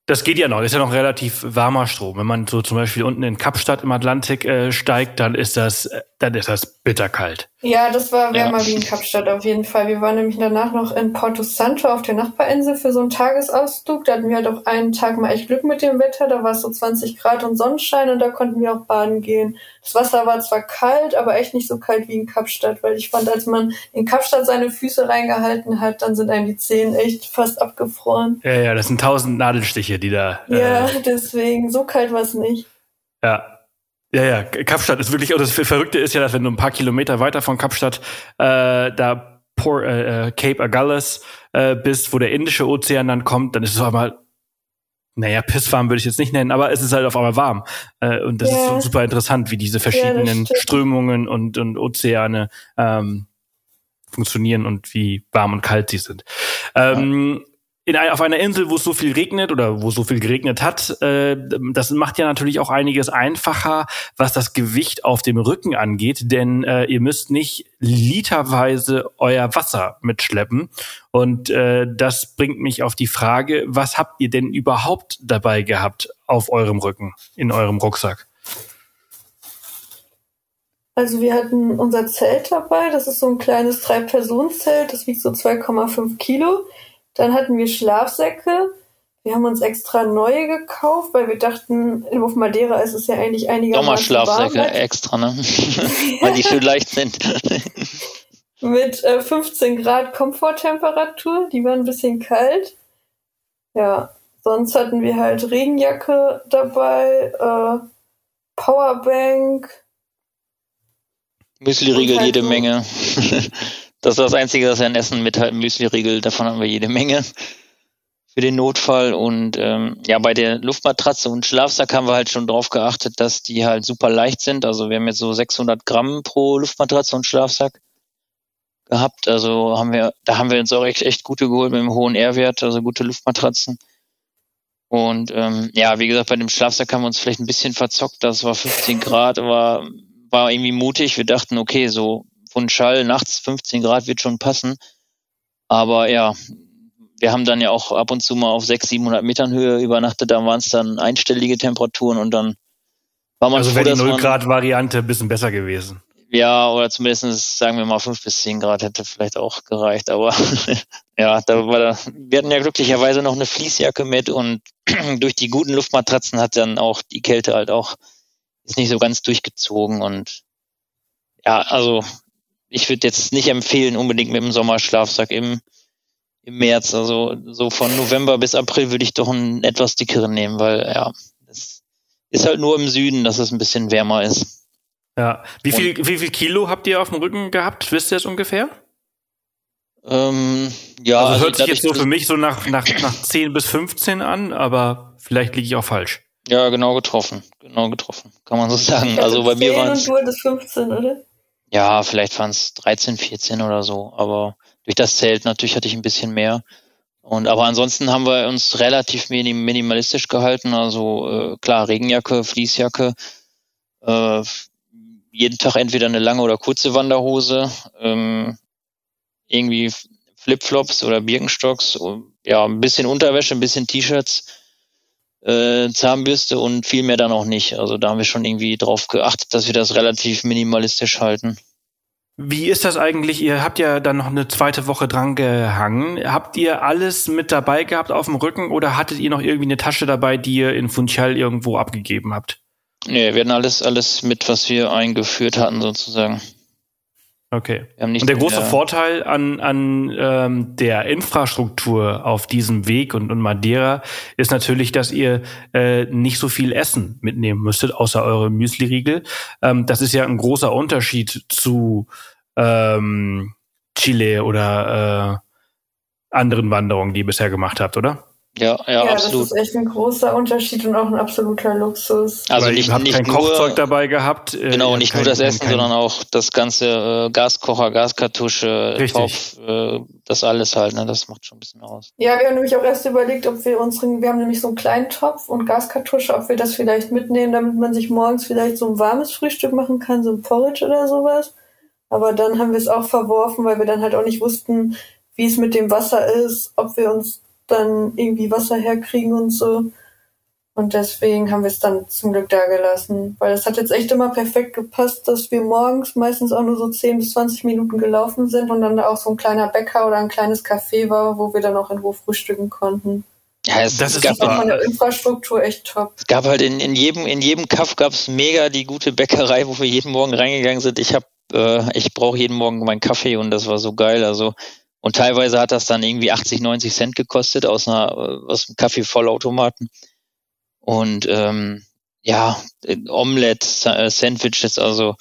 Das geht ja noch, ist ja noch relativ warmer Strom. Wenn man so zum Beispiel unten in Kapstadt im Atlantik äh, steigt, dann ist das äh, dann ist das bitterkalt. Ja, das war wärmer ja. wie in Kapstadt auf jeden Fall. Wir waren nämlich danach noch in Porto Santo auf der Nachbarinsel für so einen Tagesausflug. Da hatten wir halt auch einen Tag mal echt Glück mit dem Wetter. Da war es so 20 Grad und Sonnenschein und da konnten wir auch baden gehen. Das Wasser war zwar kalt, aber echt nicht so kalt wie in Kapstadt, weil ich fand, als man in Kapstadt seine Füße reingehalten hat, dann sind einem die Zehen echt fast abgefroren. Ja, ja, das sind tausend Nadelstiche, die da. Ja, äh, deswegen, so kalt war es nicht. Ja, ja, ja, Kapstadt ist wirklich, und das Verrückte ist ja, dass wenn du ein paar Kilometer weiter von Kapstadt äh, da Port, äh, äh, Cape Agulhas äh, bist, wo der Indische Ozean dann kommt, dann ist es auf einmal, naja, pisswarm würde ich jetzt nicht nennen, aber es ist halt auf einmal warm. Äh, und das ja. ist super interessant, wie diese verschiedenen ja, Strömungen und, und Ozeane ähm, funktionieren und wie warm und kalt sie sind. Ähm, ja in, auf einer Insel, wo es so viel regnet oder wo so viel geregnet hat, äh, das macht ja natürlich auch einiges einfacher, was das Gewicht auf dem Rücken angeht, denn äh, ihr müsst nicht literweise euer Wasser mitschleppen. Und äh, das bringt mich auf die Frage, was habt ihr denn überhaupt dabei gehabt auf eurem Rücken, in eurem Rucksack? Also wir hatten unser Zelt dabei, das ist so ein kleines Drei-Personen-Zelt, das wiegt so 2,5 Kilo. Dann hatten wir Schlafsäcke. Wir haben uns extra neue gekauft, weil wir dachten, auf Madeira ist es ja eigentlich einigermaßen Sommerschlafsäcke warm. extra, ne? *laughs* weil die schön leicht sind. *laughs* Mit äh, 15 Grad Komforttemperatur. Die waren ein bisschen kalt. Ja, sonst hatten wir halt Regenjacke dabei, äh, Powerbank. Müsli-Riegel halt jede so Menge. *laughs* Das war das Einzige, was wir an Essen mithalten, Müsli-Riegel, davon haben wir jede Menge *laughs* für den Notfall. Und ähm, ja, bei der Luftmatratze und Schlafsack haben wir halt schon drauf geachtet, dass die halt super leicht sind. Also wir haben jetzt so 600 Gramm pro Luftmatratze und Schlafsack gehabt. Also haben wir, da haben wir uns auch echt, echt gute geholt mit einem hohen R-Wert, also gute Luftmatratzen. Und ähm, ja, wie gesagt, bei dem Schlafsack haben wir uns vielleicht ein bisschen verzockt. Das war 15 Grad, war, war irgendwie mutig. Wir dachten, okay, so und Schall nachts 15 Grad wird schon passen. Aber ja, wir haben dann ja auch ab und zu mal auf 600, 700 Metern Höhe übernachtet. Da waren es dann einstellige Temperaturen und dann war man Also wäre die 0 Grad Variante ein bisschen besser gewesen. Ja, oder zumindest sagen wir mal 5 bis 10 Grad hätte vielleicht auch gereicht. Aber *laughs* ja, da war da, wir hatten ja glücklicherweise noch eine Fließjacke mit und *clears throat* durch die guten Luftmatratzen hat dann auch die Kälte halt auch ist nicht so ganz durchgezogen und ja, also ich würde jetzt nicht empfehlen, unbedingt mit dem Sommerschlafsack im, im März. Also so von November bis April würde ich doch einen etwas dickeren nehmen, weil ja, es ist halt nur im Süden, dass es ein bisschen wärmer ist. Ja. Wie viel, wie viel Kilo habt ihr auf dem Rücken gehabt? Wisst ihr es ungefähr? Ähm, ja. Also, also hört sich jetzt so für mich so nach, nach, nach 10 bis 15 an, aber vielleicht liege ich auch falsch. Ja, genau getroffen. Genau getroffen. Kann man so sagen. Also bei mir waren es. Du hattest 15, oder? Ja, vielleicht waren es 13, 14 oder so. Aber durch das Zelt natürlich hatte ich ein bisschen mehr. Und aber ansonsten haben wir uns relativ minimalistisch gehalten. Also äh, klar, Regenjacke, Fließjacke, äh, jeden Tag entweder eine lange oder kurze Wanderhose, ähm, irgendwie Flipflops oder Birkenstocks, ja, ein bisschen Unterwäsche, ein bisschen T-Shirts äh, Zahnbürste und viel mehr dann auch nicht. Also da haben wir schon irgendwie drauf geachtet, dass wir das relativ minimalistisch halten. Wie ist das eigentlich? Ihr habt ja dann noch eine zweite Woche dran gehangen. Habt ihr alles mit dabei gehabt auf dem Rücken oder hattet ihr noch irgendwie eine Tasche dabei, die ihr in Funchal irgendwo abgegeben habt? Nee, wir hatten alles, alles mit, was wir eingeführt hatten sozusagen. Okay. Und der große Vorteil an, an ähm, der Infrastruktur auf diesem Weg und, und Madeira ist natürlich, dass ihr äh, nicht so viel Essen mitnehmen müsstet, außer eure Müsli-Riegel. Ähm, das ist ja ein großer Unterschied zu ähm, Chile oder äh, anderen Wanderungen, die ihr bisher gemacht habt, oder? Ja, ja, ja absolut. das ist echt ein großer Unterschied und auch ein absoluter Luxus. Also habt nicht kein nur, Kochzeug dabei gehabt. Äh, genau, nicht kein, nur das Essen, kein, sondern auch das ganze äh, Gaskocher, Gaskartusche, Topf, äh, das alles halt, ne, das macht schon ein bisschen aus. Ja, wir haben nämlich auch erst überlegt, ob wir unseren, wir haben nämlich so einen kleinen Topf und Gaskartusche, ob wir das vielleicht mitnehmen, damit man sich morgens vielleicht so ein warmes Frühstück machen kann, so ein Porridge oder sowas. Aber dann haben wir es auch verworfen, weil wir dann halt auch nicht wussten, wie es mit dem Wasser ist, ob wir uns dann irgendwie Wasser herkriegen und so. Und deswegen haben wir es dann zum Glück da gelassen. Weil es hat jetzt echt immer perfekt gepasst, dass wir morgens meistens auch nur so 10 bis 20 Minuten gelaufen sind und dann da auch so ein kleiner Bäcker oder ein kleines Café war, wo wir dann auch in Ruhe frühstücken konnten. Ja, es, Das es ist gab von der Infrastruktur echt top. Es gab halt in, in jedem in jedem Kaff gab es mega die gute Bäckerei, wo wir jeden Morgen reingegangen sind. Ich habe äh, ich brauche jeden Morgen meinen Kaffee und das war so geil. Also und teilweise hat das dann irgendwie 80, 90 Cent gekostet aus einer äh, aus einem Kaffeevollautomaten. Und ähm, ja, Omelette, Sa- äh, Sandwiches, also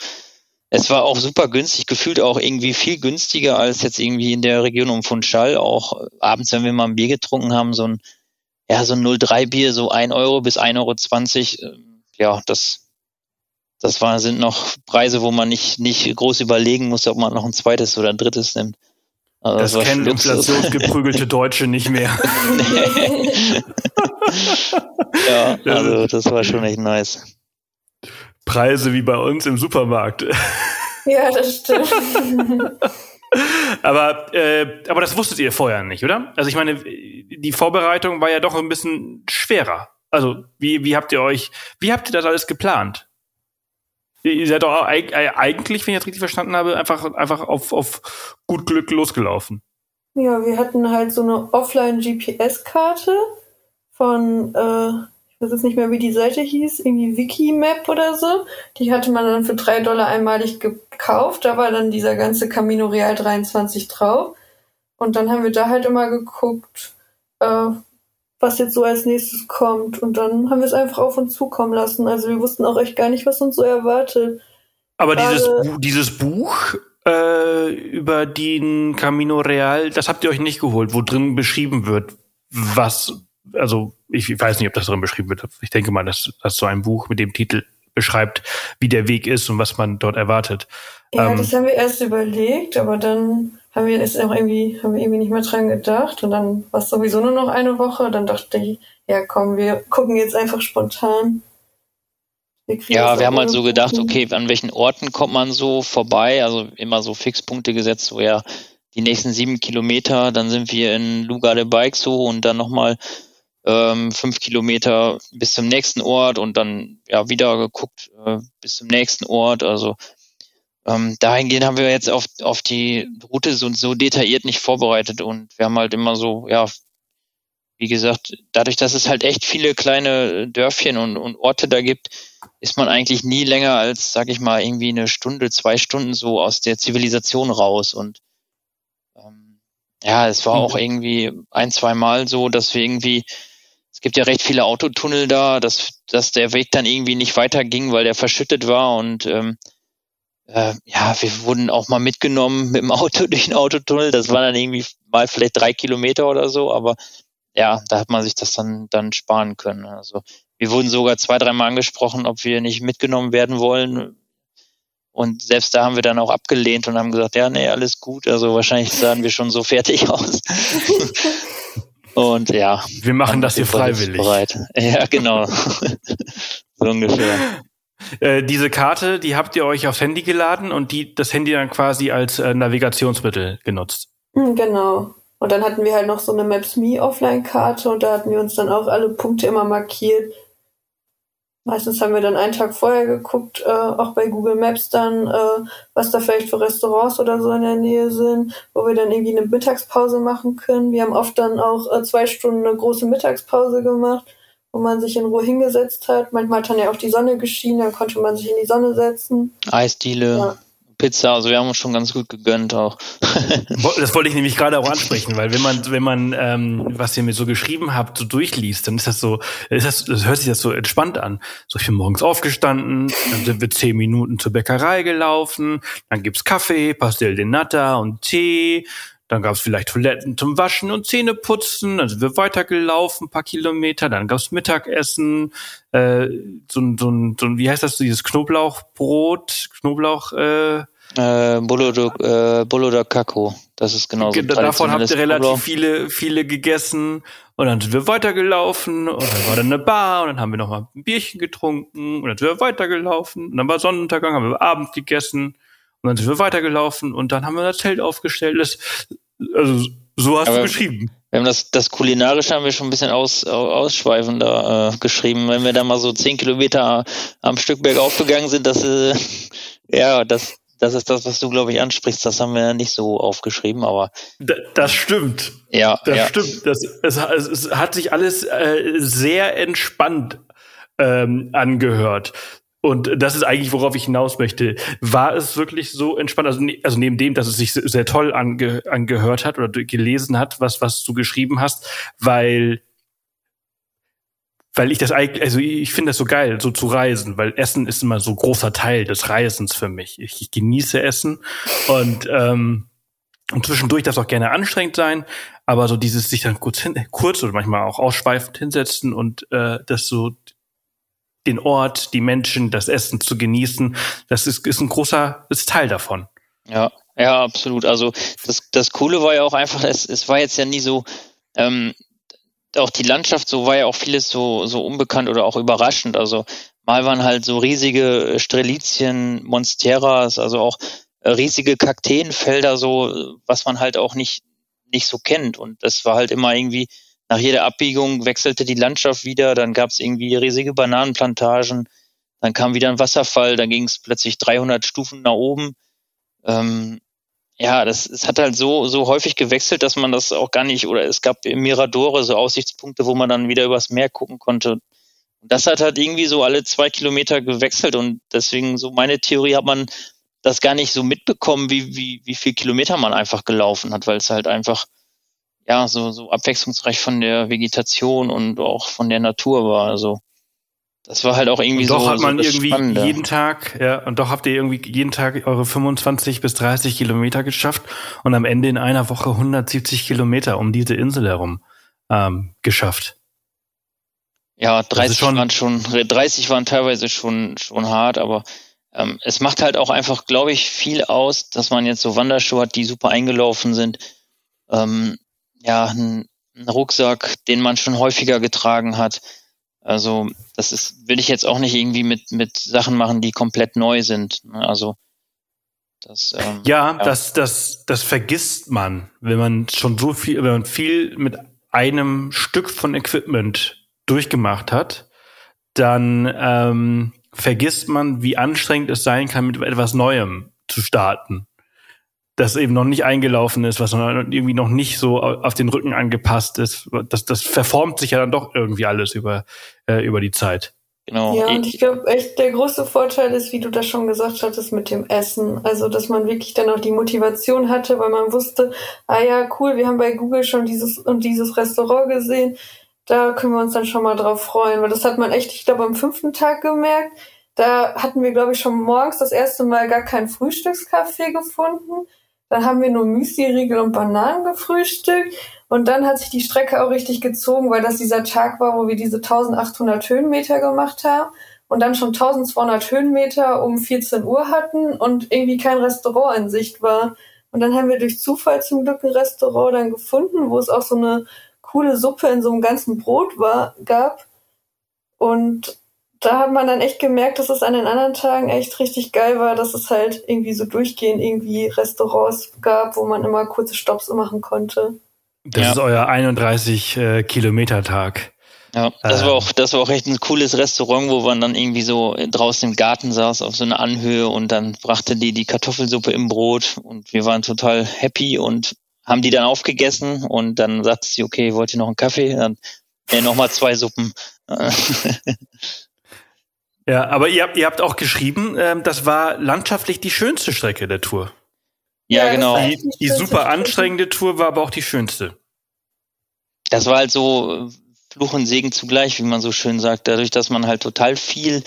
es war auch super günstig, gefühlt auch irgendwie viel günstiger als jetzt irgendwie in der Region um Funchal. Auch äh, abends, wenn wir mal ein Bier getrunken haben, so ein ja, so ein 03 Bier, so 1 Euro bis 1,20 Euro. Ja, das, das war, sind noch Preise, wo man nicht, nicht groß überlegen muss, ob man noch ein zweites oder ein drittes nimmt. Also Das war kennen inflationsgeprügelte Deutsche nicht mehr. *laughs* ja, also das war schon echt nice. Preise wie bei uns im Supermarkt. Ja, das stimmt. Aber, äh, aber das wusstet ihr vorher nicht, oder? Also ich meine, die Vorbereitung war ja doch ein bisschen schwerer. Also wie, wie habt ihr euch, wie habt ihr das alles geplant? Ihr seid doch äh, eigentlich, wenn ich das richtig verstanden habe, einfach, einfach auf, auf gut Glück losgelaufen. Ja, wir hatten halt so eine Offline-GPS-Karte von, äh, ich weiß jetzt nicht mehr, wie die Seite hieß, irgendwie Wikimap oder so. Die hatte man dann für drei Dollar einmalig gekauft. Da war dann dieser ganze Camino Real 23 drauf. Und dann haben wir da halt immer geguckt, äh, was jetzt so als nächstes kommt. Und dann haben wir es einfach auf uns zukommen lassen. Also wir wussten auch echt gar nicht, was uns so erwartet. Aber dieses, Bu- dieses Buch äh, über den Camino Real, das habt ihr euch nicht geholt, wo drin beschrieben wird, was, also ich weiß nicht, ob das drin beschrieben wird. Ich denke mal, dass, dass so ein Buch mit dem Titel beschreibt, wie der Weg ist und was man dort erwartet. Ja, Ähm. das haben wir erst überlegt, aber dann haben wir es auch irgendwie, haben wir irgendwie nicht mehr dran gedacht und dann war es sowieso nur noch eine Woche. Dann dachte ich, ja komm, wir gucken jetzt einfach spontan. Wir Ja, wir haben halt so gedacht, okay, an welchen Orten kommt man so vorbei? Also immer so Fixpunkte gesetzt, so ja, die nächsten sieben Kilometer, dann sind wir in Lugar de Baixo und dann nochmal ähm, fünf Kilometer bis zum nächsten Ort und dann ja wieder geguckt äh, bis zum nächsten Ort. Also ähm, dahingehend haben wir jetzt auf, auf die Route so, so detailliert nicht vorbereitet und wir haben halt immer so, ja, wie gesagt, dadurch, dass es halt echt viele kleine Dörfchen und, und Orte da gibt, ist man eigentlich nie länger als, sag ich mal, irgendwie eine Stunde, zwei Stunden so aus der Zivilisation raus. Und ähm, ja, es war Mhm. auch irgendwie ein, zwei Mal so, dass wir irgendwie, es gibt ja recht viele Autotunnel da, dass, dass der Weg dann irgendwie nicht weiterging, weil der verschüttet war und ähm, äh, ja, wir wurden auch mal mitgenommen mit dem Auto *laughs* durch den Autotunnel. Das war dann irgendwie mal vielleicht drei Kilometer oder so, aber ja, da hat man sich das dann, dann sparen können. Also wir wurden sogar zwei, dreimal angesprochen, ob wir nicht mitgenommen werden wollen. Und selbst da haben wir dann auch abgelehnt und haben gesagt, ja, nee, alles gut. Also wahrscheinlich sahen wir schon so *laughs* fertig aus. *laughs* und ja. Wir machen das hier freiwillig. Bereit. Ja, genau. so ungefähr. Äh, diese Karte, die habt ihr euch aufs Handy geladen und die, das Handy dann quasi als äh, Navigationsmittel genutzt. Hm, Genau. Und dann hatten wir halt noch so eine Maps.me Offline-Karte und da hatten wir uns dann auch alle Punkte immer markiert. Meistens haben wir dann einen Tag vorher geguckt, äh, auch bei Google Maps dann, äh, was da vielleicht für Restaurants oder so in der Nähe sind, wo wir dann irgendwie eine Mittagspause machen können. Wir haben oft dann auch äh, zwei Stunden eine große Mittagspause gemacht, wo man sich in Ruhe hingesetzt hat. Manchmal hat dann ja auch die Sonne geschienen, dann konnte man sich in die Sonne setzen. Eisdiele, Ja. Pizza, also wir haben uns schon ganz gut gegönnt auch. *laughs* Das wollte ich nämlich gerade auch ansprechen, weil wenn man, wenn man, ähm, was ihr mir so geschrieben habt, so durchliest, dann ist das so, ist das, das hört sich das so entspannt an. So, ich bin morgens aufgestanden, dann sind wir zehn Minuten zur Bäckerei gelaufen, dann gibt's Kaffee, Pastel de Nata und Tee, dann gab's vielleicht Toiletten zum Waschen und Zähneputzen, dann sind wir weitergelaufen, ein paar Kilometer, dann gab's Mittagessen, äh, so, ein- so, ein- so, ein- wie heißt das, dieses Knoblauchbrot, Knoblauch, äh, Äh, Bolo de, äh, Bolo de Caco, das ist genau so. Davon habt ihr relativ viele, viele gegessen. Und dann sind wir weitergelaufen. Und dann war da eine Bar. Und dann haben wir noch mal ein Bierchen getrunken. Und dann sind wir weitergelaufen. Und dann war Sonnenuntergang, haben wir Abend gegessen und dann sind wir weitergelaufen und dann haben wir das Zelt aufgestellt. Das, also so hast Aber- du geschrieben. Wir haben das, das Kulinarische haben wir schon ein bisschen aus, ausschweifender äh, geschrieben. Wenn wir da mal so zehn Kilometer am Stück bergauf gegangen sind, das, äh, *laughs* ja, das, das ist das, was du, glaube ich, ansprichst. Das haben wir nicht so aufgeschrieben, aber. Das stimmt. Ja. Das ja. stimmt. Das, es, es hat sich alles äh, sehr entspannt ähm, angehört. Und das ist eigentlich, worauf ich hinaus möchte. War es wirklich so entspannt? Also, ne, also neben dem, dass es sich sehr toll ange, angehört hat oder gelesen hat, was, was du geschrieben hast, weil weil ich das eigentlich, also ich finde das so geil, so zu reisen, weil Essen ist immer so großer Teil des Reisens für mich. Ich, ich genieße Essen und ähm, und zwischendurch darf es auch gerne anstrengend sein, aber so dieses sich dann kurz hin, kurz oder manchmal auch ausschweifend hinsetzen und äh, das so den Ort, die Menschen, das Essen zu genießen, das ist, ist ein großer ist Teil davon. Ja, ja, absolut. Also das, das Coole war ja auch einfach, es, es war jetzt ja nie so, ähm, auch die Landschaft, so war ja auch vieles so, so unbekannt oder auch überraschend. Also mal waren halt so riesige Strelizien, Monsteras, also auch äh, riesige Kakteenfelder, so, was man halt auch nicht, nicht so kennt. Und das war halt immer irgendwie, nach jeder Abbiegung wechselte die Landschaft wieder, dann gab es irgendwie riesige Bananenplantagen, dann kam wieder ein Wasserfall, dann ging es plötzlich 300 Stufen nach oben. Ähm, ja, das, es hat halt so, so häufig gewechselt, dass man das auch gar nicht, oder es gab im Miradore so Aussichtspunkte, wo man dann wieder übers Meer gucken konnte. Und das hat halt irgendwie so alle zwei Kilometer gewechselt und deswegen so meine Theorie hat man das gar nicht so mitbekommen, wie, wie, wie viel Kilometer man einfach gelaufen hat, weil es halt einfach, ja, so, so abwechslungsreich von der Vegetation und auch von der Natur war. Also, das war halt auch irgendwie und doch so. hat man so irgendwie Spannende. jeden Tag, ja, und doch habt ihr irgendwie jeden Tag eure 25 bis 30 Kilometer geschafft und am Ende in einer Woche 170 Kilometer um diese Insel herum ähm, geschafft. Ja, ist 30 schon- waren schon, 30 waren teilweise schon, schon hart, aber ähm, es macht halt auch einfach, glaube ich, viel aus, dass man jetzt so Wanderschuhe hat, die super eingelaufen sind. Ähm, ja, ein, ein Rucksack, den man schon häufiger getragen hat. Also, das ist, will ich jetzt auch nicht irgendwie mit, mit Sachen machen, die komplett neu sind. ne? Also, das, ähm, Ja, Ja. das, das, das vergisst man, wenn man schon so viel, wenn man viel mit einem Stück von Equipment durchgemacht hat, dann ähm, vergisst man, wie anstrengend es sein kann, mit etwas Neuem zu starten. Das eben noch nicht eingelaufen ist, was noch irgendwie noch nicht so au- auf den Rücken angepasst ist. Das, das verformt sich ja dann doch irgendwie alles über, äh, über die Zeit. genau. Ja, und ich glaube echt, der große Vorteil ist, wie du das schon gesagt hattest, mit dem Essen. Also, dass man wirklich dann auch die Motivation hatte, weil man wusste, ah ja, cool, wir haben bei Google schon dieses und dieses Restaurant gesehen. Da können wir uns dann schon mal drauf freuen. Weil das hat man echt, ich glaube, am fünften Tag gemerkt. Da hatten wir, glaube ich, schon morgens das erste Mal gar keinen Frühstückskaffee gefunden. Dann haben wir nur Müsli-Riegel und Bananen gefrühstückt. Und dann hat sich die Strecke auch richtig gezogen, weil das dieser Tag war, wo wir diese 1800 Höhenmeter gemacht haben und dann schon 1200 Höhenmeter um 14 Uhr hatten und irgendwie kein Restaurant in Sicht war. Und dann haben wir durch Zufall zum Glück ein Restaurant dann gefunden, wo es auch so eine coole Suppe in so einem ganzen Brot war, gab. Und da hat man dann echt gemerkt, dass es an den anderen Tagen echt richtig geil war, dass es halt irgendwie so durchgehend irgendwie Restaurants gab, wo man immer kurze Stops machen konnte. Das Ja. ist euer 31 äh, Kilometer Tag. Ja, das Ähm. war auch, das war auch echt ein cooles Restaurant, wo man dann irgendwie so draußen im Garten saß auf so einer Anhöhe und dann brachte die die Kartoffelsuppe im Brot und wir waren total happy und haben die dann aufgegessen und dann sagte sie, okay, wollt ihr noch einen Kaffee? Dann äh, nochmal zwei Suppen. *laughs* Ja, aber ihr habt, ihr habt auch geschrieben, ähm, das war landschaftlich die schönste Strecke der Tour. ja, Ja, genau. Die, die super anstrengende Tour war aber auch die schönste. Das war halt so äh, Fluch und Segen zugleich, wie man so schön sagt, dadurch, dass man halt total viel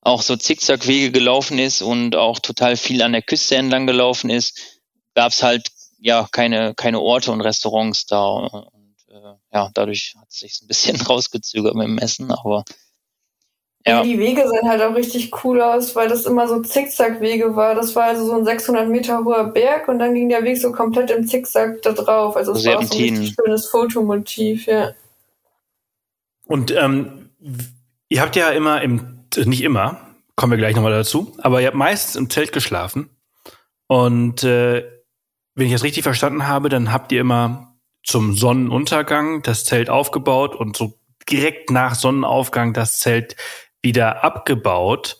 auch so Zickzackwege gelaufen ist und auch total viel an der Küste entlang gelaufen ist, gab es halt ja keine keine Orte und Restaurants da und äh, ja dadurch hat es sich ein bisschen *laughs* rausgezögert mit dem Essen, aber Ja. Die Wege sahen halt auch richtig cool aus, weil das immer so Zickzackwege war. Das war also so ein 600 Meter hoher Berg und dann ging der Weg so komplett im Zickzack da drauf. Also es war auch so ein richtig schönes Fotomotiv, ja. Und ähm, ihr habt ja immer im, nicht immer, kommen wir gleich nochmal dazu, aber ihr habt meistens im Zelt geschlafen. Und äh, wenn ich das richtig verstanden habe, dann habt ihr immer zum Sonnenuntergang das Zelt aufgebaut und so direkt nach Sonnenaufgang das Zelt wieder abgebaut.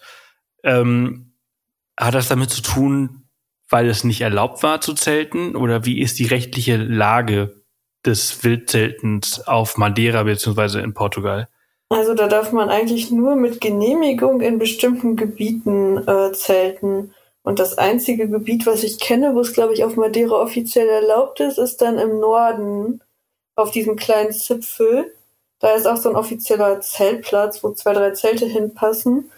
Ähm, hat das damit zu tun, weil es nicht erlaubt war zu zelten? Oder wie ist die rechtliche Lage des Wildzeltens auf Madeira beziehungsweise in Portugal? Also da darf man eigentlich nur mit Genehmigung in bestimmten Gebieten äh, zelten. Und das einzige Gebiet, was ich kenne, wo es, glaube ich, auf Madeira offiziell erlaubt ist, ist dann im Norden, auf diesem kleinen Zipfel. Da ist auch so ein offizieller Zeltplatz, wo zwei, drei Zelte hinpassen.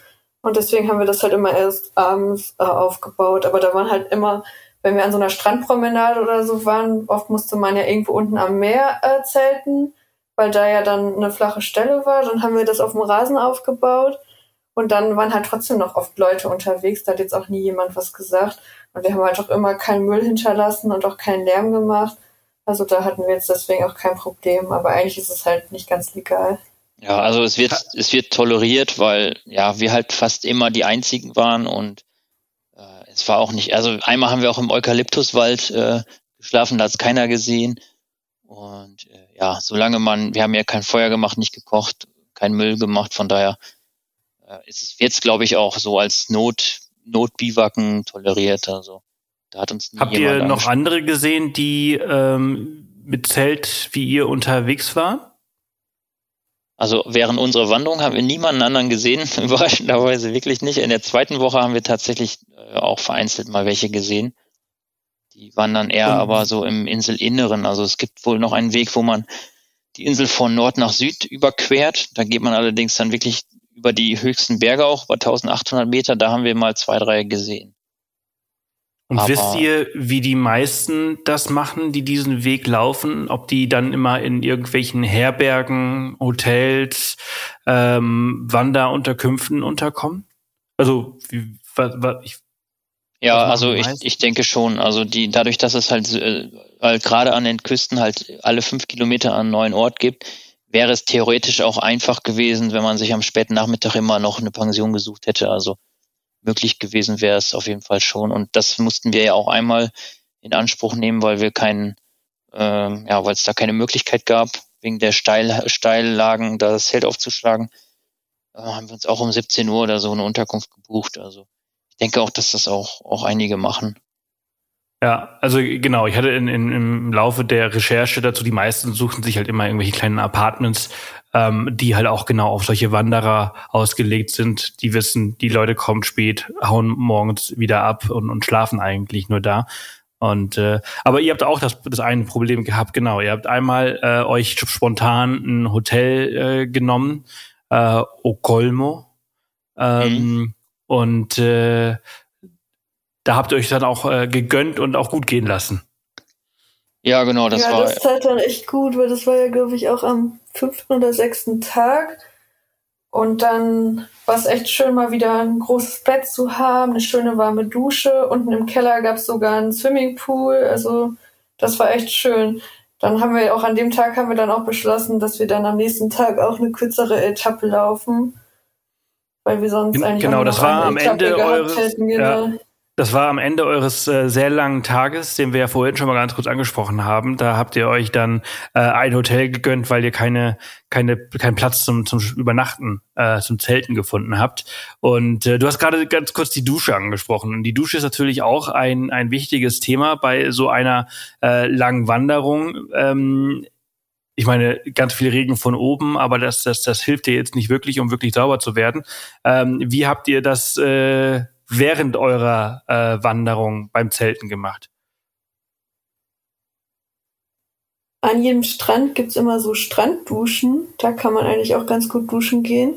Und deswegen haben wir das halt immer erst abends äh, aufgebaut. Aber da waren halt immer, wenn wir an so einer Strandpromenade oder so waren, oft musste man ja irgendwo unten am Meer äh, zelten, weil da ja dann eine flache Stelle war. Dann haben wir das auf dem Rasen aufgebaut. Und dann waren halt trotzdem noch oft Leute unterwegs, da hat jetzt auch nie jemand was gesagt. Und wir haben halt auch immer keinen Müll hinterlassen und auch keinen Lärm gemacht. Also da hatten wir jetzt deswegen auch kein Problem. Aber eigentlich ist es halt nicht ganz legal. Ja, also es wird, es wird toleriert, weil ja, wir halt fast immer die einzigen waren und äh, es war auch nicht, also einmal haben wir auch im Eukalyptuswald äh, geschlafen, da hat es keiner gesehen. Und äh, ja, solange man, wir haben ja kein Feuer gemacht, nicht gekocht, kein Müll gemacht, von daher äh, ist es jetzt, glaube ich, auch so als Not, Notbiwaken toleriert. Also da hat uns Habt ihr noch andere gesehen, die ähm, mit Zelt wie ihr unterwegs waren? Also während unserer Wanderung haben wir niemanden anderen gesehen, *laughs* überraschenderweise wirklich nicht. In der zweiten Woche haben wir tatsächlich äh, auch vereinzelt mal welche gesehen. Die waren dann eher Und, aber so im Inselinneren. Also es gibt wohl noch einen Weg, wo man die Insel von Nord nach Süd überquert. Da geht man allerdings dann wirklich über die höchsten Berge auch, über 1800 Meter, da haben wir mal zwei, drei gesehen. Und Aber wisst ihr, wie die meisten das machen, die diesen Weg laufen? Ob die dann immer in irgendwelchen Herbergen, Hotels, ähm, Wanderunterkünften unterkommen? Also, wie, was, was, ich, ja, also ich, ich denke schon. Also die, dadurch, dass es halt, äh, halt gerade an den Küsten halt alle fünf Kilometer einen neuen Ort gibt, wäre es theoretisch auch einfach gewesen, wenn man sich am späten Nachmittag immer noch eine Pension gesucht hätte. Also möglich gewesen wäre es auf jeden Fall schon. Und das mussten wir ja auch einmal in Anspruch nehmen, weil wir keinen, ähm, ja, weil es da keine Möglichkeit gab, wegen der Steil, Steillagen da das Zelt aufzuschlagen, äh, haben wir uns auch um 17 Uhr oder so eine Unterkunft gebucht. Also ich denke auch, dass das auch, auch einige machen. Ja, also genau, ich hatte in, in, im Laufe der Recherche dazu, die meisten suchten sich halt immer irgendwelche kleinen Apartments, ähm, die halt auch genau auf solche Wanderer ausgelegt sind, die wissen, die Leute kommen spät, hauen morgens wieder ab und, und schlafen eigentlich nur da. Und äh, aber ihr habt auch das, das eine Problem gehabt, genau. Ihr habt einmal äh, euch spontan ein Hotel äh, genommen, äh, Okolmo. Ähm, mhm. Und äh, da habt ihr euch dann auch äh, gegönnt und auch gut gehen lassen. Ja, genau, das ja, war. Das tat dann echt gut, weil das war ja, glaube ich, auch am fünften oder sechsten Tag. Und dann war es echt schön, mal wieder ein großes Bett zu haben, eine schöne warme Dusche. Unten im Keller gab es sogar einen Swimmingpool. Also das war echt schön. Dann haben wir auch an dem Tag haben wir dann auch beschlossen, dass wir dann am nächsten Tag auch eine kürzere Etappe laufen. Weil wir sonst eigentlich genau, das war am Ende eures, hätten, genau. ja, das war am Ende eures äh, sehr langen Tages, den wir ja vorhin schon mal ganz kurz angesprochen haben. Da habt ihr euch dann äh, ein Hotel gegönnt, weil ihr keine, keine, keinen Platz zum, zum Übernachten, äh, zum Zelten gefunden habt. Und äh, du hast gerade ganz kurz die Dusche angesprochen. Und die Dusche ist natürlich auch ein, ein wichtiges Thema bei so einer äh, langen Wanderung. Ähm, ich meine, ganz viel Regen von oben, aber das, das, das hilft dir jetzt nicht wirklich, um wirklich sauber zu werden. Ähm, wie habt ihr das äh, während eurer äh, Wanderung beim Zelten gemacht? An jedem Strand gibt's immer so Strandduschen. Da kann man eigentlich auch ganz gut duschen gehen.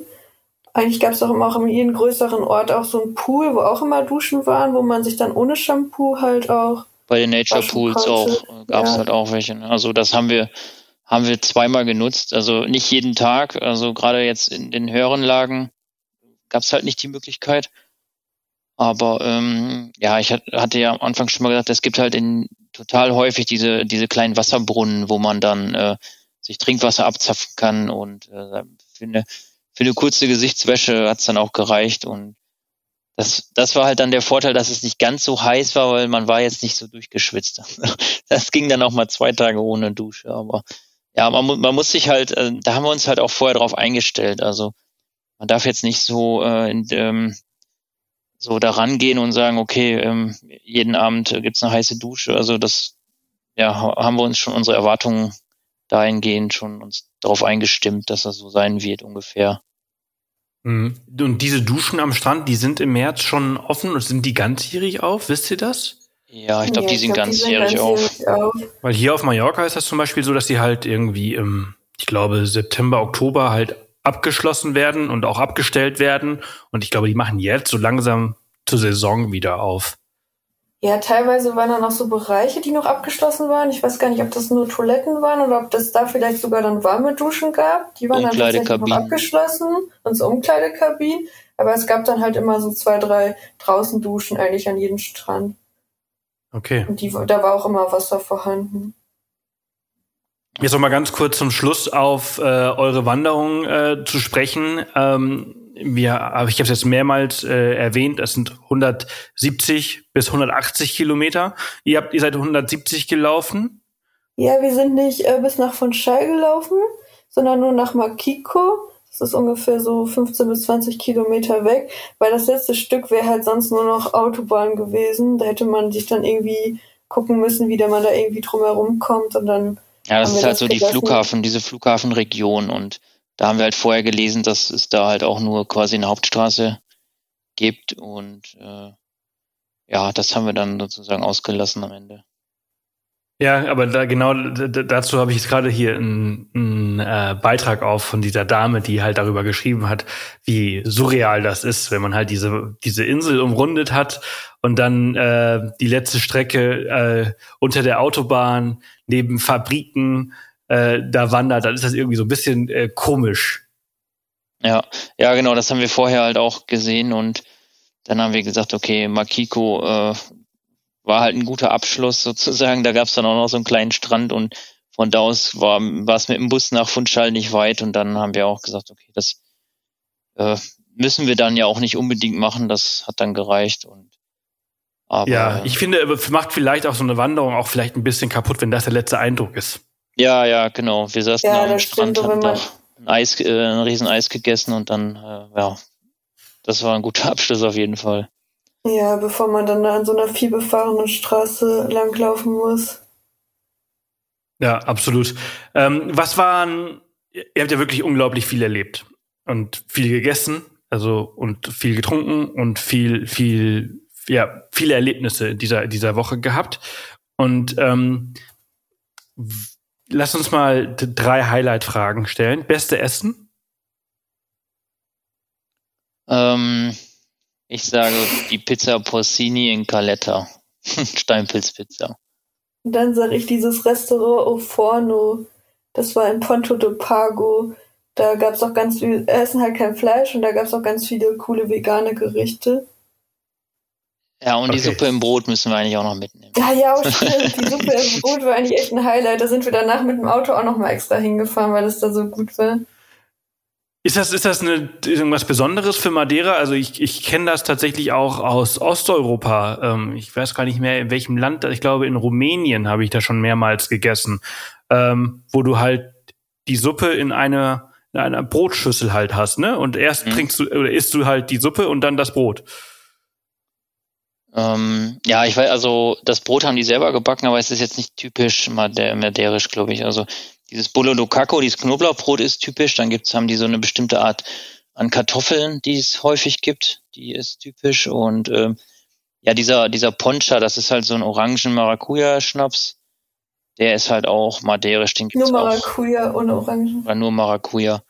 Eigentlich gab's auch immer auch in jedem größeren Ort auch so einen Pool, wo auch immer Duschen waren, wo man sich dann ohne Shampoo halt auch. Bei den Nature Pools auch gab's ja. halt auch welche. Ne? Also das haben wir haben wir zweimal genutzt. Also nicht jeden Tag. Also gerade jetzt in den höheren Lagen gab's halt nicht die Möglichkeit. Aber ähm, ja, ich hatte ja am Anfang schon mal gesagt, es gibt halt in total häufig diese, diese kleinen Wasserbrunnen, wo man dann äh, sich Trinkwasser abzapfen kann und äh, für, eine, für eine kurze Gesichtswäsche hat's dann auch gereicht und das, das war halt dann der Vorteil, dass es nicht ganz so heiß war, weil man war jetzt nicht so durchgeschwitzt. *laughs* Das ging dann auch mal zwei Tage ohne Dusche, aber ja, man, man muss sich halt, äh, da haben wir uns halt auch vorher drauf eingestellt. Also man darf jetzt nicht so äh, in, ähm, so daran gehen und sagen, okay, ähm, jeden Abend gibt's eine heiße Dusche. Also das, ja, haben wir uns schon unsere Erwartungen dahingehend schon uns darauf eingestimmt, dass das so sein wird ungefähr. Mhm. Und diese Duschen am Strand, die sind im März schon offen und sind die ganzjährig auf? Wisst ihr das? Ja, ich glaube, ja, die sind ganzjährig auf. auf. Weil hier auf Mallorca ist das zum Beispiel so, dass die halt irgendwie im, ich glaube, September, Oktober halt abgeschlossen werden und auch abgestellt werden. Und ich glaube, die machen jetzt so langsam zur Saison wieder auf. Ja, teilweise waren da noch so Bereiche, die noch abgeschlossen waren. Ich weiß gar nicht, ob das nur Toiletten waren oder ob das da vielleicht sogar dann warme Duschen gab. Die waren dann tatsächlich noch abgeschlossen und so Umkleidekabinen. Aber es gab dann halt immer so zwei, drei draußen Duschen eigentlich an jedem Strand. Okay. Und die, da war auch immer Wasser vorhanden. Jetzt noch mal ganz kurz zum Schluss auf äh, eure Wanderung äh, zu sprechen. Ähm, wir, ich habe es jetzt mehrmals äh, erwähnt, es sind 170 bis 180 Kilometer. Ihr habt, ihr seid 170 gelaufen? Ja, wir sind nicht äh, bis nach Schei gelaufen, sondern nur nach Makiko. Das ist ungefähr so 15 bis 20 Kilometer weg, weil das letzte Stück wäre halt sonst nur noch Autobahn gewesen. Da hätte man sich dann irgendwie gucken müssen, wie der man da irgendwie drumherum kommt und dann. Ja, das ist halt das so die Flughafen, diese Flughafenregion und da haben wir halt vorher gelesen, dass es da halt auch nur quasi eine Hauptstraße gibt und äh, ja, das haben wir dann sozusagen ausgelassen am Ende. Ja, aber da genau dazu habe ich jetzt gerade hier einen, einen äh, Beitrag auf von dieser Dame, die halt darüber geschrieben hat, wie surreal das ist, wenn man halt diese diese Insel umrundet hat und dann äh, die letzte Strecke äh, unter der Autobahn neben Fabriken äh, da wandert, dann ist das irgendwie so ein bisschen äh, komisch. Ja, ja, genau, das haben wir vorher halt auch gesehen und dann haben wir gesagt, okay, Makiko äh, war halt ein guter Abschluss sozusagen. Da gab es dann auch noch so einen kleinen Strand und von da aus war war es mit dem Bus nach Fundschall nicht weit und dann haben wir auch gesagt, okay, das äh, müssen wir dann ja auch nicht unbedingt machen. Das hat dann gereicht und aber, ja, ich finde, macht vielleicht auch so eine Wanderung auch vielleicht ein bisschen kaputt, wenn das der letzte Eindruck ist. Ja, ja, genau. Wir saßen ja, am Strand, haben noch ein Eis, äh, ein riesen Eis gegessen und dann, äh, ja, das war ein guter *laughs* Abschluss auf jeden Fall. Ja, bevor man dann an so einer vielbefahrenen Straße langlaufen muss. Ja, absolut. Ähm, was waren, ihr habt ja wirklich unglaublich viel erlebt und viel gegessen, also und viel getrunken und viel, viel, ja, viele Erlebnisse dieser, dieser Woche gehabt. Und ähm, Lass uns mal drei Highlight-Fragen stellen. Beste Essen? Ähm, ich sage die Pizza Porcini in Caletta. *laughs* Steinpilzpizza. Und dann sage ich dieses Restaurant O Forno. Das war in Ponto de Pago. Da gab es auch ganz viel, essen halt kein Fleisch und da gab es auch ganz viele coole vegane Gerichte. Ja, und okay. die Suppe im Brot müssen wir eigentlich auch noch mitnehmen. Ja, ja, auch stimmt. Die Suppe im Brot war eigentlich echt ein Highlight. Da sind wir danach mit dem Auto auch noch mal extra hingefahren, weil es da so gut war. Ist das, ist das eine, irgendwas Besonderes für Madeira? Also ich, ich kenne das tatsächlich auch aus Osteuropa. Ähm, ich weiß gar nicht mehr, in welchem Land. Ich glaube, in Rumänien habe ich da schon mehrmals gegessen, ähm, wo du halt die Suppe in einer, in einer Brotschüssel halt hast, ne? Und erst mhm. trinkst du oder isst du halt die Suppe und dann das Brot. Ähm, ja, ich weiß, also das Brot haben die selber gebacken, aber es ist jetzt nicht typisch maderisch, glaube ich. Also dieses Bolo do Caco, dieses Knoblauchbrot ist typisch. Dann gibt's, haben die so eine bestimmte Art an Kartoffeln, die es häufig gibt. Die ist typisch. Und ähm, ja, dieser, dieser Poncha, das ist halt so ein Orangen-Maracuja-Schnaps. Der ist halt auch maderisch. Den gibt's nur Maracuja ohne Orangen. Oder nur Maracuja.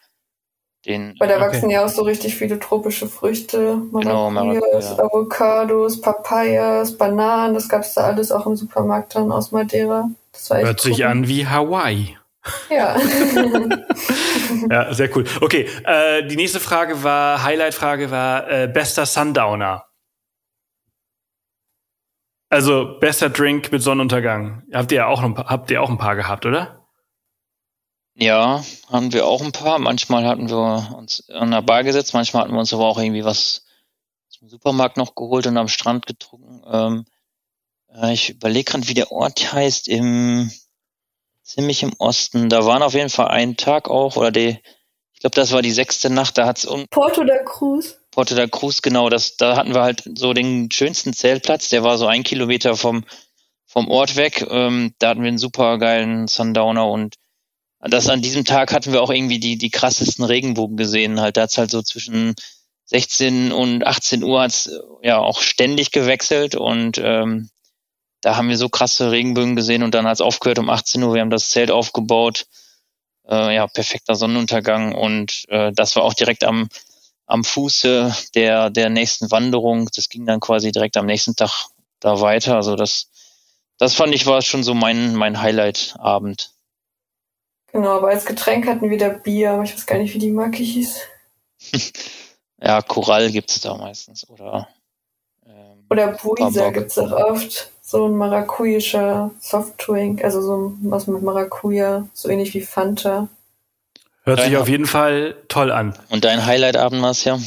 Den, Weil da okay. wachsen ja auch so richtig viele tropische Früchte, genau, Maracujas, genau, Avocados, Papayas, Bananen, das gab es da alles auch im Supermarkt dann aus Madeira. Das war echt Hört sich an wie Hawaii. Ja. *laughs* ja, sehr cool. Okay, äh, die nächste Frage war, Highlight-Frage war, äh, bester Sundowner. Also bester Drink mit Sonnenuntergang. Habt ihr auch, habt ihr auch ein paar gehabt, oder? Ja, haben wir auch ein paar. Manchmal hatten wir uns an der Bar gesetzt, manchmal hatten wir uns aber auch irgendwie was im Supermarkt noch geholt und am Strand getrunken. Ähm, äh, ich überlege gerade, wie der Ort heißt, im ziemlich im Osten. Da waren auf jeden Fall einen Tag auch, oder die, ich glaube, das war die sechste Nacht, da hat's um. Porto da Cruz. Porto da Cruz, genau, das, da hatten wir halt so den schönsten Zeltplatz, der war so ein Kilometer vom, vom Ort weg. Ähm, da hatten wir einen super geilen Sundowner und das an diesem Tag hatten wir auch irgendwie die, die krassesten Regenbogen gesehen. Halt, da hat's halt so zwischen 16 und 18 Uhr hat's ja auch ständig gewechselt und ähm, da haben wir so krasse Regenbögen gesehen und dann hat's aufgehört um 18 Uhr. Wir haben das Zelt aufgebaut. Äh, ja, perfekter Sonnenuntergang und äh, das war auch direkt am, am Fuße der, der nächsten Wanderung. Das ging dann quasi direkt am nächsten Tag da weiter. Also das, das fand ich war schon so mein, mein Highlight-Abend. Genau, aber als Getränk hatten wir da Bier, aber ich weiß gar nicht, wie die Marke hieß. *laughs* ja, Korall gibt's da meistens oder ähm, oder Buisa gibt's auch oft. So ein marakuyischer Softdrink, also so was mit Maracuja, so ähnlich wie Fanta. Hört sich auf jeden Fall toll an. Und dein Highlight-Abend, Marcia?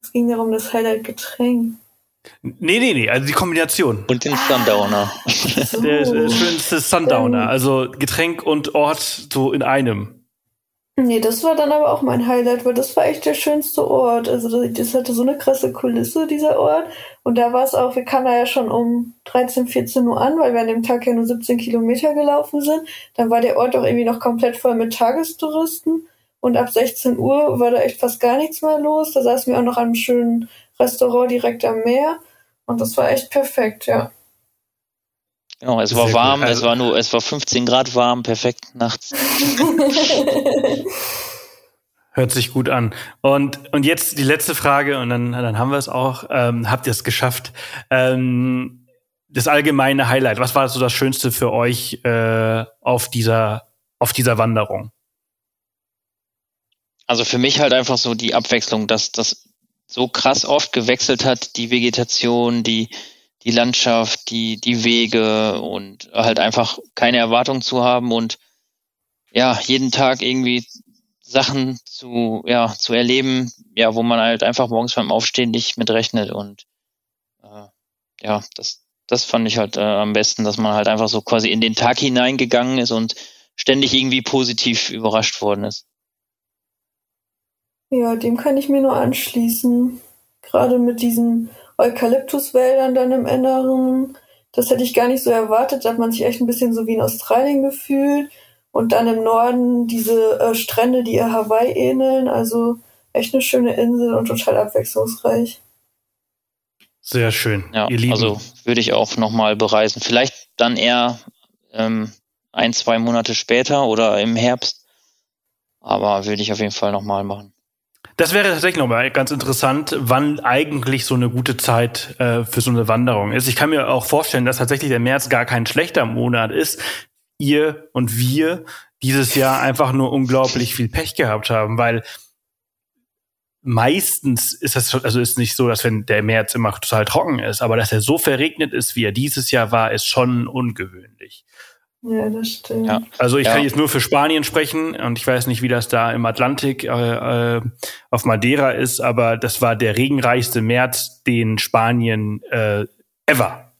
Es ging darum, das Highlight-Getränk. Nee, nee, nee, also die Kombination. Und den Sundowner. So. Der, der schönste Sundowner, also Getränk und Ort so in einem. Nee, das war dann aber auch mein Highlight, weil das war echt der schönste Ort. Also das hatte so eine krasse Kulisse, dieser Ort. Und da war es auch, wir kamen da ja schon um 13, 14 Uhr an, weil wir an dem Tag ja nur 17 Kilometer gelaufen sind. Dann war der Ort auch irgendwie noch komplett voll mit Tagestouristen. Und ab 16 Uhr war da echt fast gar nichts mehr los. Da saßen wir auch noch an einem schönen Restaurant direkt am Meer. Und das war echt perfekt, ja. Genau, es war warm, also, es war nur, es war 15 Grad warm, perfekt nachts. *laughs* Hört sich gut an. Und, und jetzt die letzte Frage, und dann, dann haben wir es auch. Ähm, habt ihr es geschafft? Ähm, das allgemeine Highlight, was war so das Schönste für euch äh, auf, dieser, auf dieser Wanderung? Also für mich halt einfach so die Abwechslung, dass das so krass oft gewechselt hat, die Vegetation, die, die Landschaft, die, die Wege und halt einfach keine Erwartung zu haben und ja, jeden Tag irgendwie Sachen zu, ja, zu erleben, ja, wo man halt einfach morgens beim Aufstehen nicht mit rechnet und äh, ja, das, das fand ich halt äh, am besten, dass man halt einfach so quasi in den Tag hineingegangen ist und ständig irgendwie positiv überrascht worden ist. Ja, dem kann ich mir nur anschließen. Gerade mit diesen Eukalyptuswäldern dann im Inneren. Das hätte ich gar nicht so erwartet. Da hat man sich echt ein bisschen so wie in Australien gefühlt. Und dann im Norden diese äh, Strände, die ihr Hawaii ähneln. Also echt eine schöne Insel und total abwechslungsreich. Sehr schön. Ja, ihr Lieben. also würde ich auch nochmal bereisen. Vielleicht dann eher ähm, ein, zwei Monate später oder im Herbst. Aber würde ich auf jeden Fall nochmal machen. Das wäre tatsächlich nochmal ganz interessant, wann eigentlich so eine gute Zeit äh, für so eine Wanderung ist. Ich kann mir auch vorstellen, dass tatsächlich der März gar kein schlechter Monat ist. Ihr und wir dieses Jahr einfach nur unglaublich viel Pech gehabt haben, weil meistens ist das also ist nicht so, dass wenn der März immer total trocken ist, aber dass er so verregnet ist, wie er dieses Jahr war, ist schon ungewöhnlich. Ja, das stimmt. Ja. Also ich ja. kann jetzt nur für Spanien sprechen und ich weiß nicht, wie das da im Atlantik äh, äh, auf Madeira ist, aber das war der regenreichste März, den Spanien äh, ever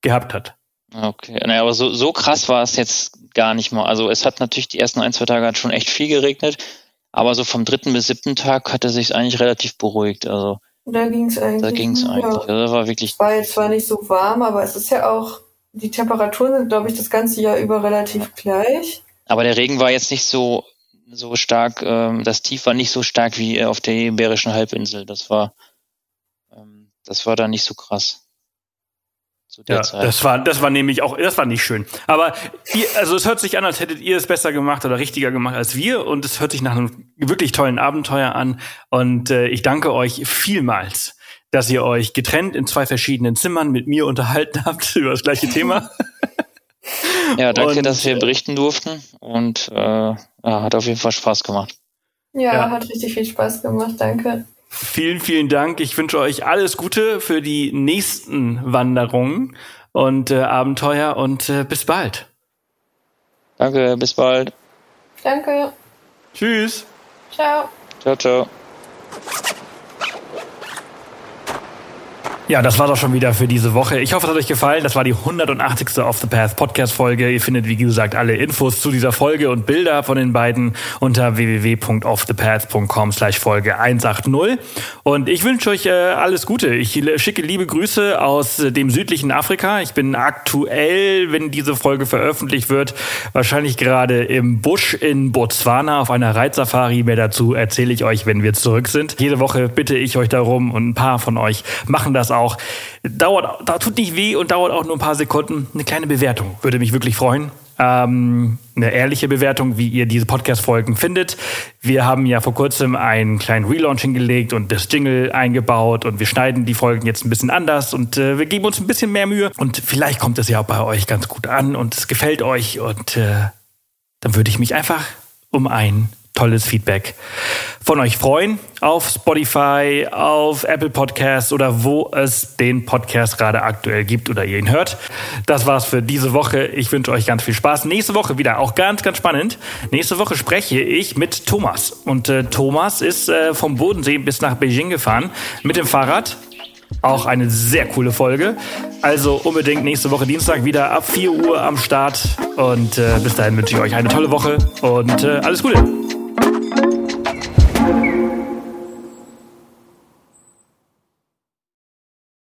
gehabt hat. Okay, naja, aber so, so krass war es jetzt gar nicht mal. Also es hat natürlich die ersten ein, zwei Tage hat schon echt viel geregnet, aber so vom dritten bis siebten Tag hatte sich eigentlich relativ beruhigt. Also da ging es eigentlich. Da ging es eigentlich. Ja. Also, war wirklich. Es war jetzt zwar nicht so warm, aber es ist ja auch die Temperaturen sind, glaube ich, das ganze Jahr über relativ gleich. Aber der Regen war jetzt nicht so, so stark, ähm, das Tief war nicht so stark wie auf der Iberischen Halbinsel. Das war, ähm, das war da nicht so krass. ja, Zeit. das war, das war nämlich auch, das war nicht schön. Aber ihr, also es hört sich an, als hättet ihr es besser gemacht oder richtiger gemacht als wir und es hört sich nach einem wirklich tollen Abenteuer an und äh, ich danke euch vielmals dass ihr euch getrennt in zwei verschiedenen Zimmern mit mir unterhalten habt *laughs* über das gleiche Thema. *laughs* ja, danke, und, dass wir berichten durften und äh, ja, hat auf jeden Fall Spaß gemacht. Ja, ja, hat richtig viel Spaß gemacht, danke. Vielen, vielen Dank. Ich wünsche euch alles Gute für die nächsten Wanderungen und äh, Abenteuer und äh, bis bald. Danke, bis bald. Danke. Tschüss. Ciao. Ciao, ciao. Ja, das war doch schon wieder für diese Woche. Ich hoffe, es hat euch gefallen. Das war die 180. Off the Path Podcast Folge. Ihr findet, wie gesagt, alle Infos zu dieser Folge und Bilder von den beiden unter www.offthepath.com slash Folge 180. Und ich wünsche euch äh, alles Gute. Ich schicke liebe Grüße aus äh, dem südlichen Afrika. Ich bin aktuell, wenn diese Folge veröffentlicht wird, wahrscheinlich gerade im Busch in Botswana auf einer Reitsafari. Mehr dazu erzähle ich euch, wenn wir zurück sind. Jede Woche bitte ich euch darum und ein paar von euch machen das auch. Dauert, da tut nicht weh und dauert auch nur ein paar Sekunden. Eine kleine Bewertung würde mich wirklich freuen. Ähm, eine ehrliche Bewertung, wie ihr diese Podcast-Folgen findet. Wir haben ja vor kurzem einen kleinen Relaunch hingelegt und das Jingle eingebaut und wir schneiden die Folgen jetzt ein bisschen anders und äh, wir geben uns ein bisschen mehr Mühe und vielleicht kommt es ja auch bei euch ganz gut an und es gefällt euch und äh, dann würde ich mich einfach um ein tolles Feedback von euch freuen auf Spotify, auf Apple Podcasts oder wo es den Podcast gerade aktuell gibt oder ihr ihn hört. Das war's für diese Woche. Ich wünsche euch ganz viel Spaß. Nächste Woche wieder auch ganz, ganz spannend. Nächste Woche spreche ich mit Thomas und äh, Thomas ist äh, vom Bodensee bis nach Beijing gefahren mit dem Fahrrad. Auch eine sehr coole Folge. Also unbedingt nächste Woche Dienstag wieder ab 4 Uhr am Start. Und äh, bis dahin wünsche ich euch eine tolle Woche und äh, alles Gute.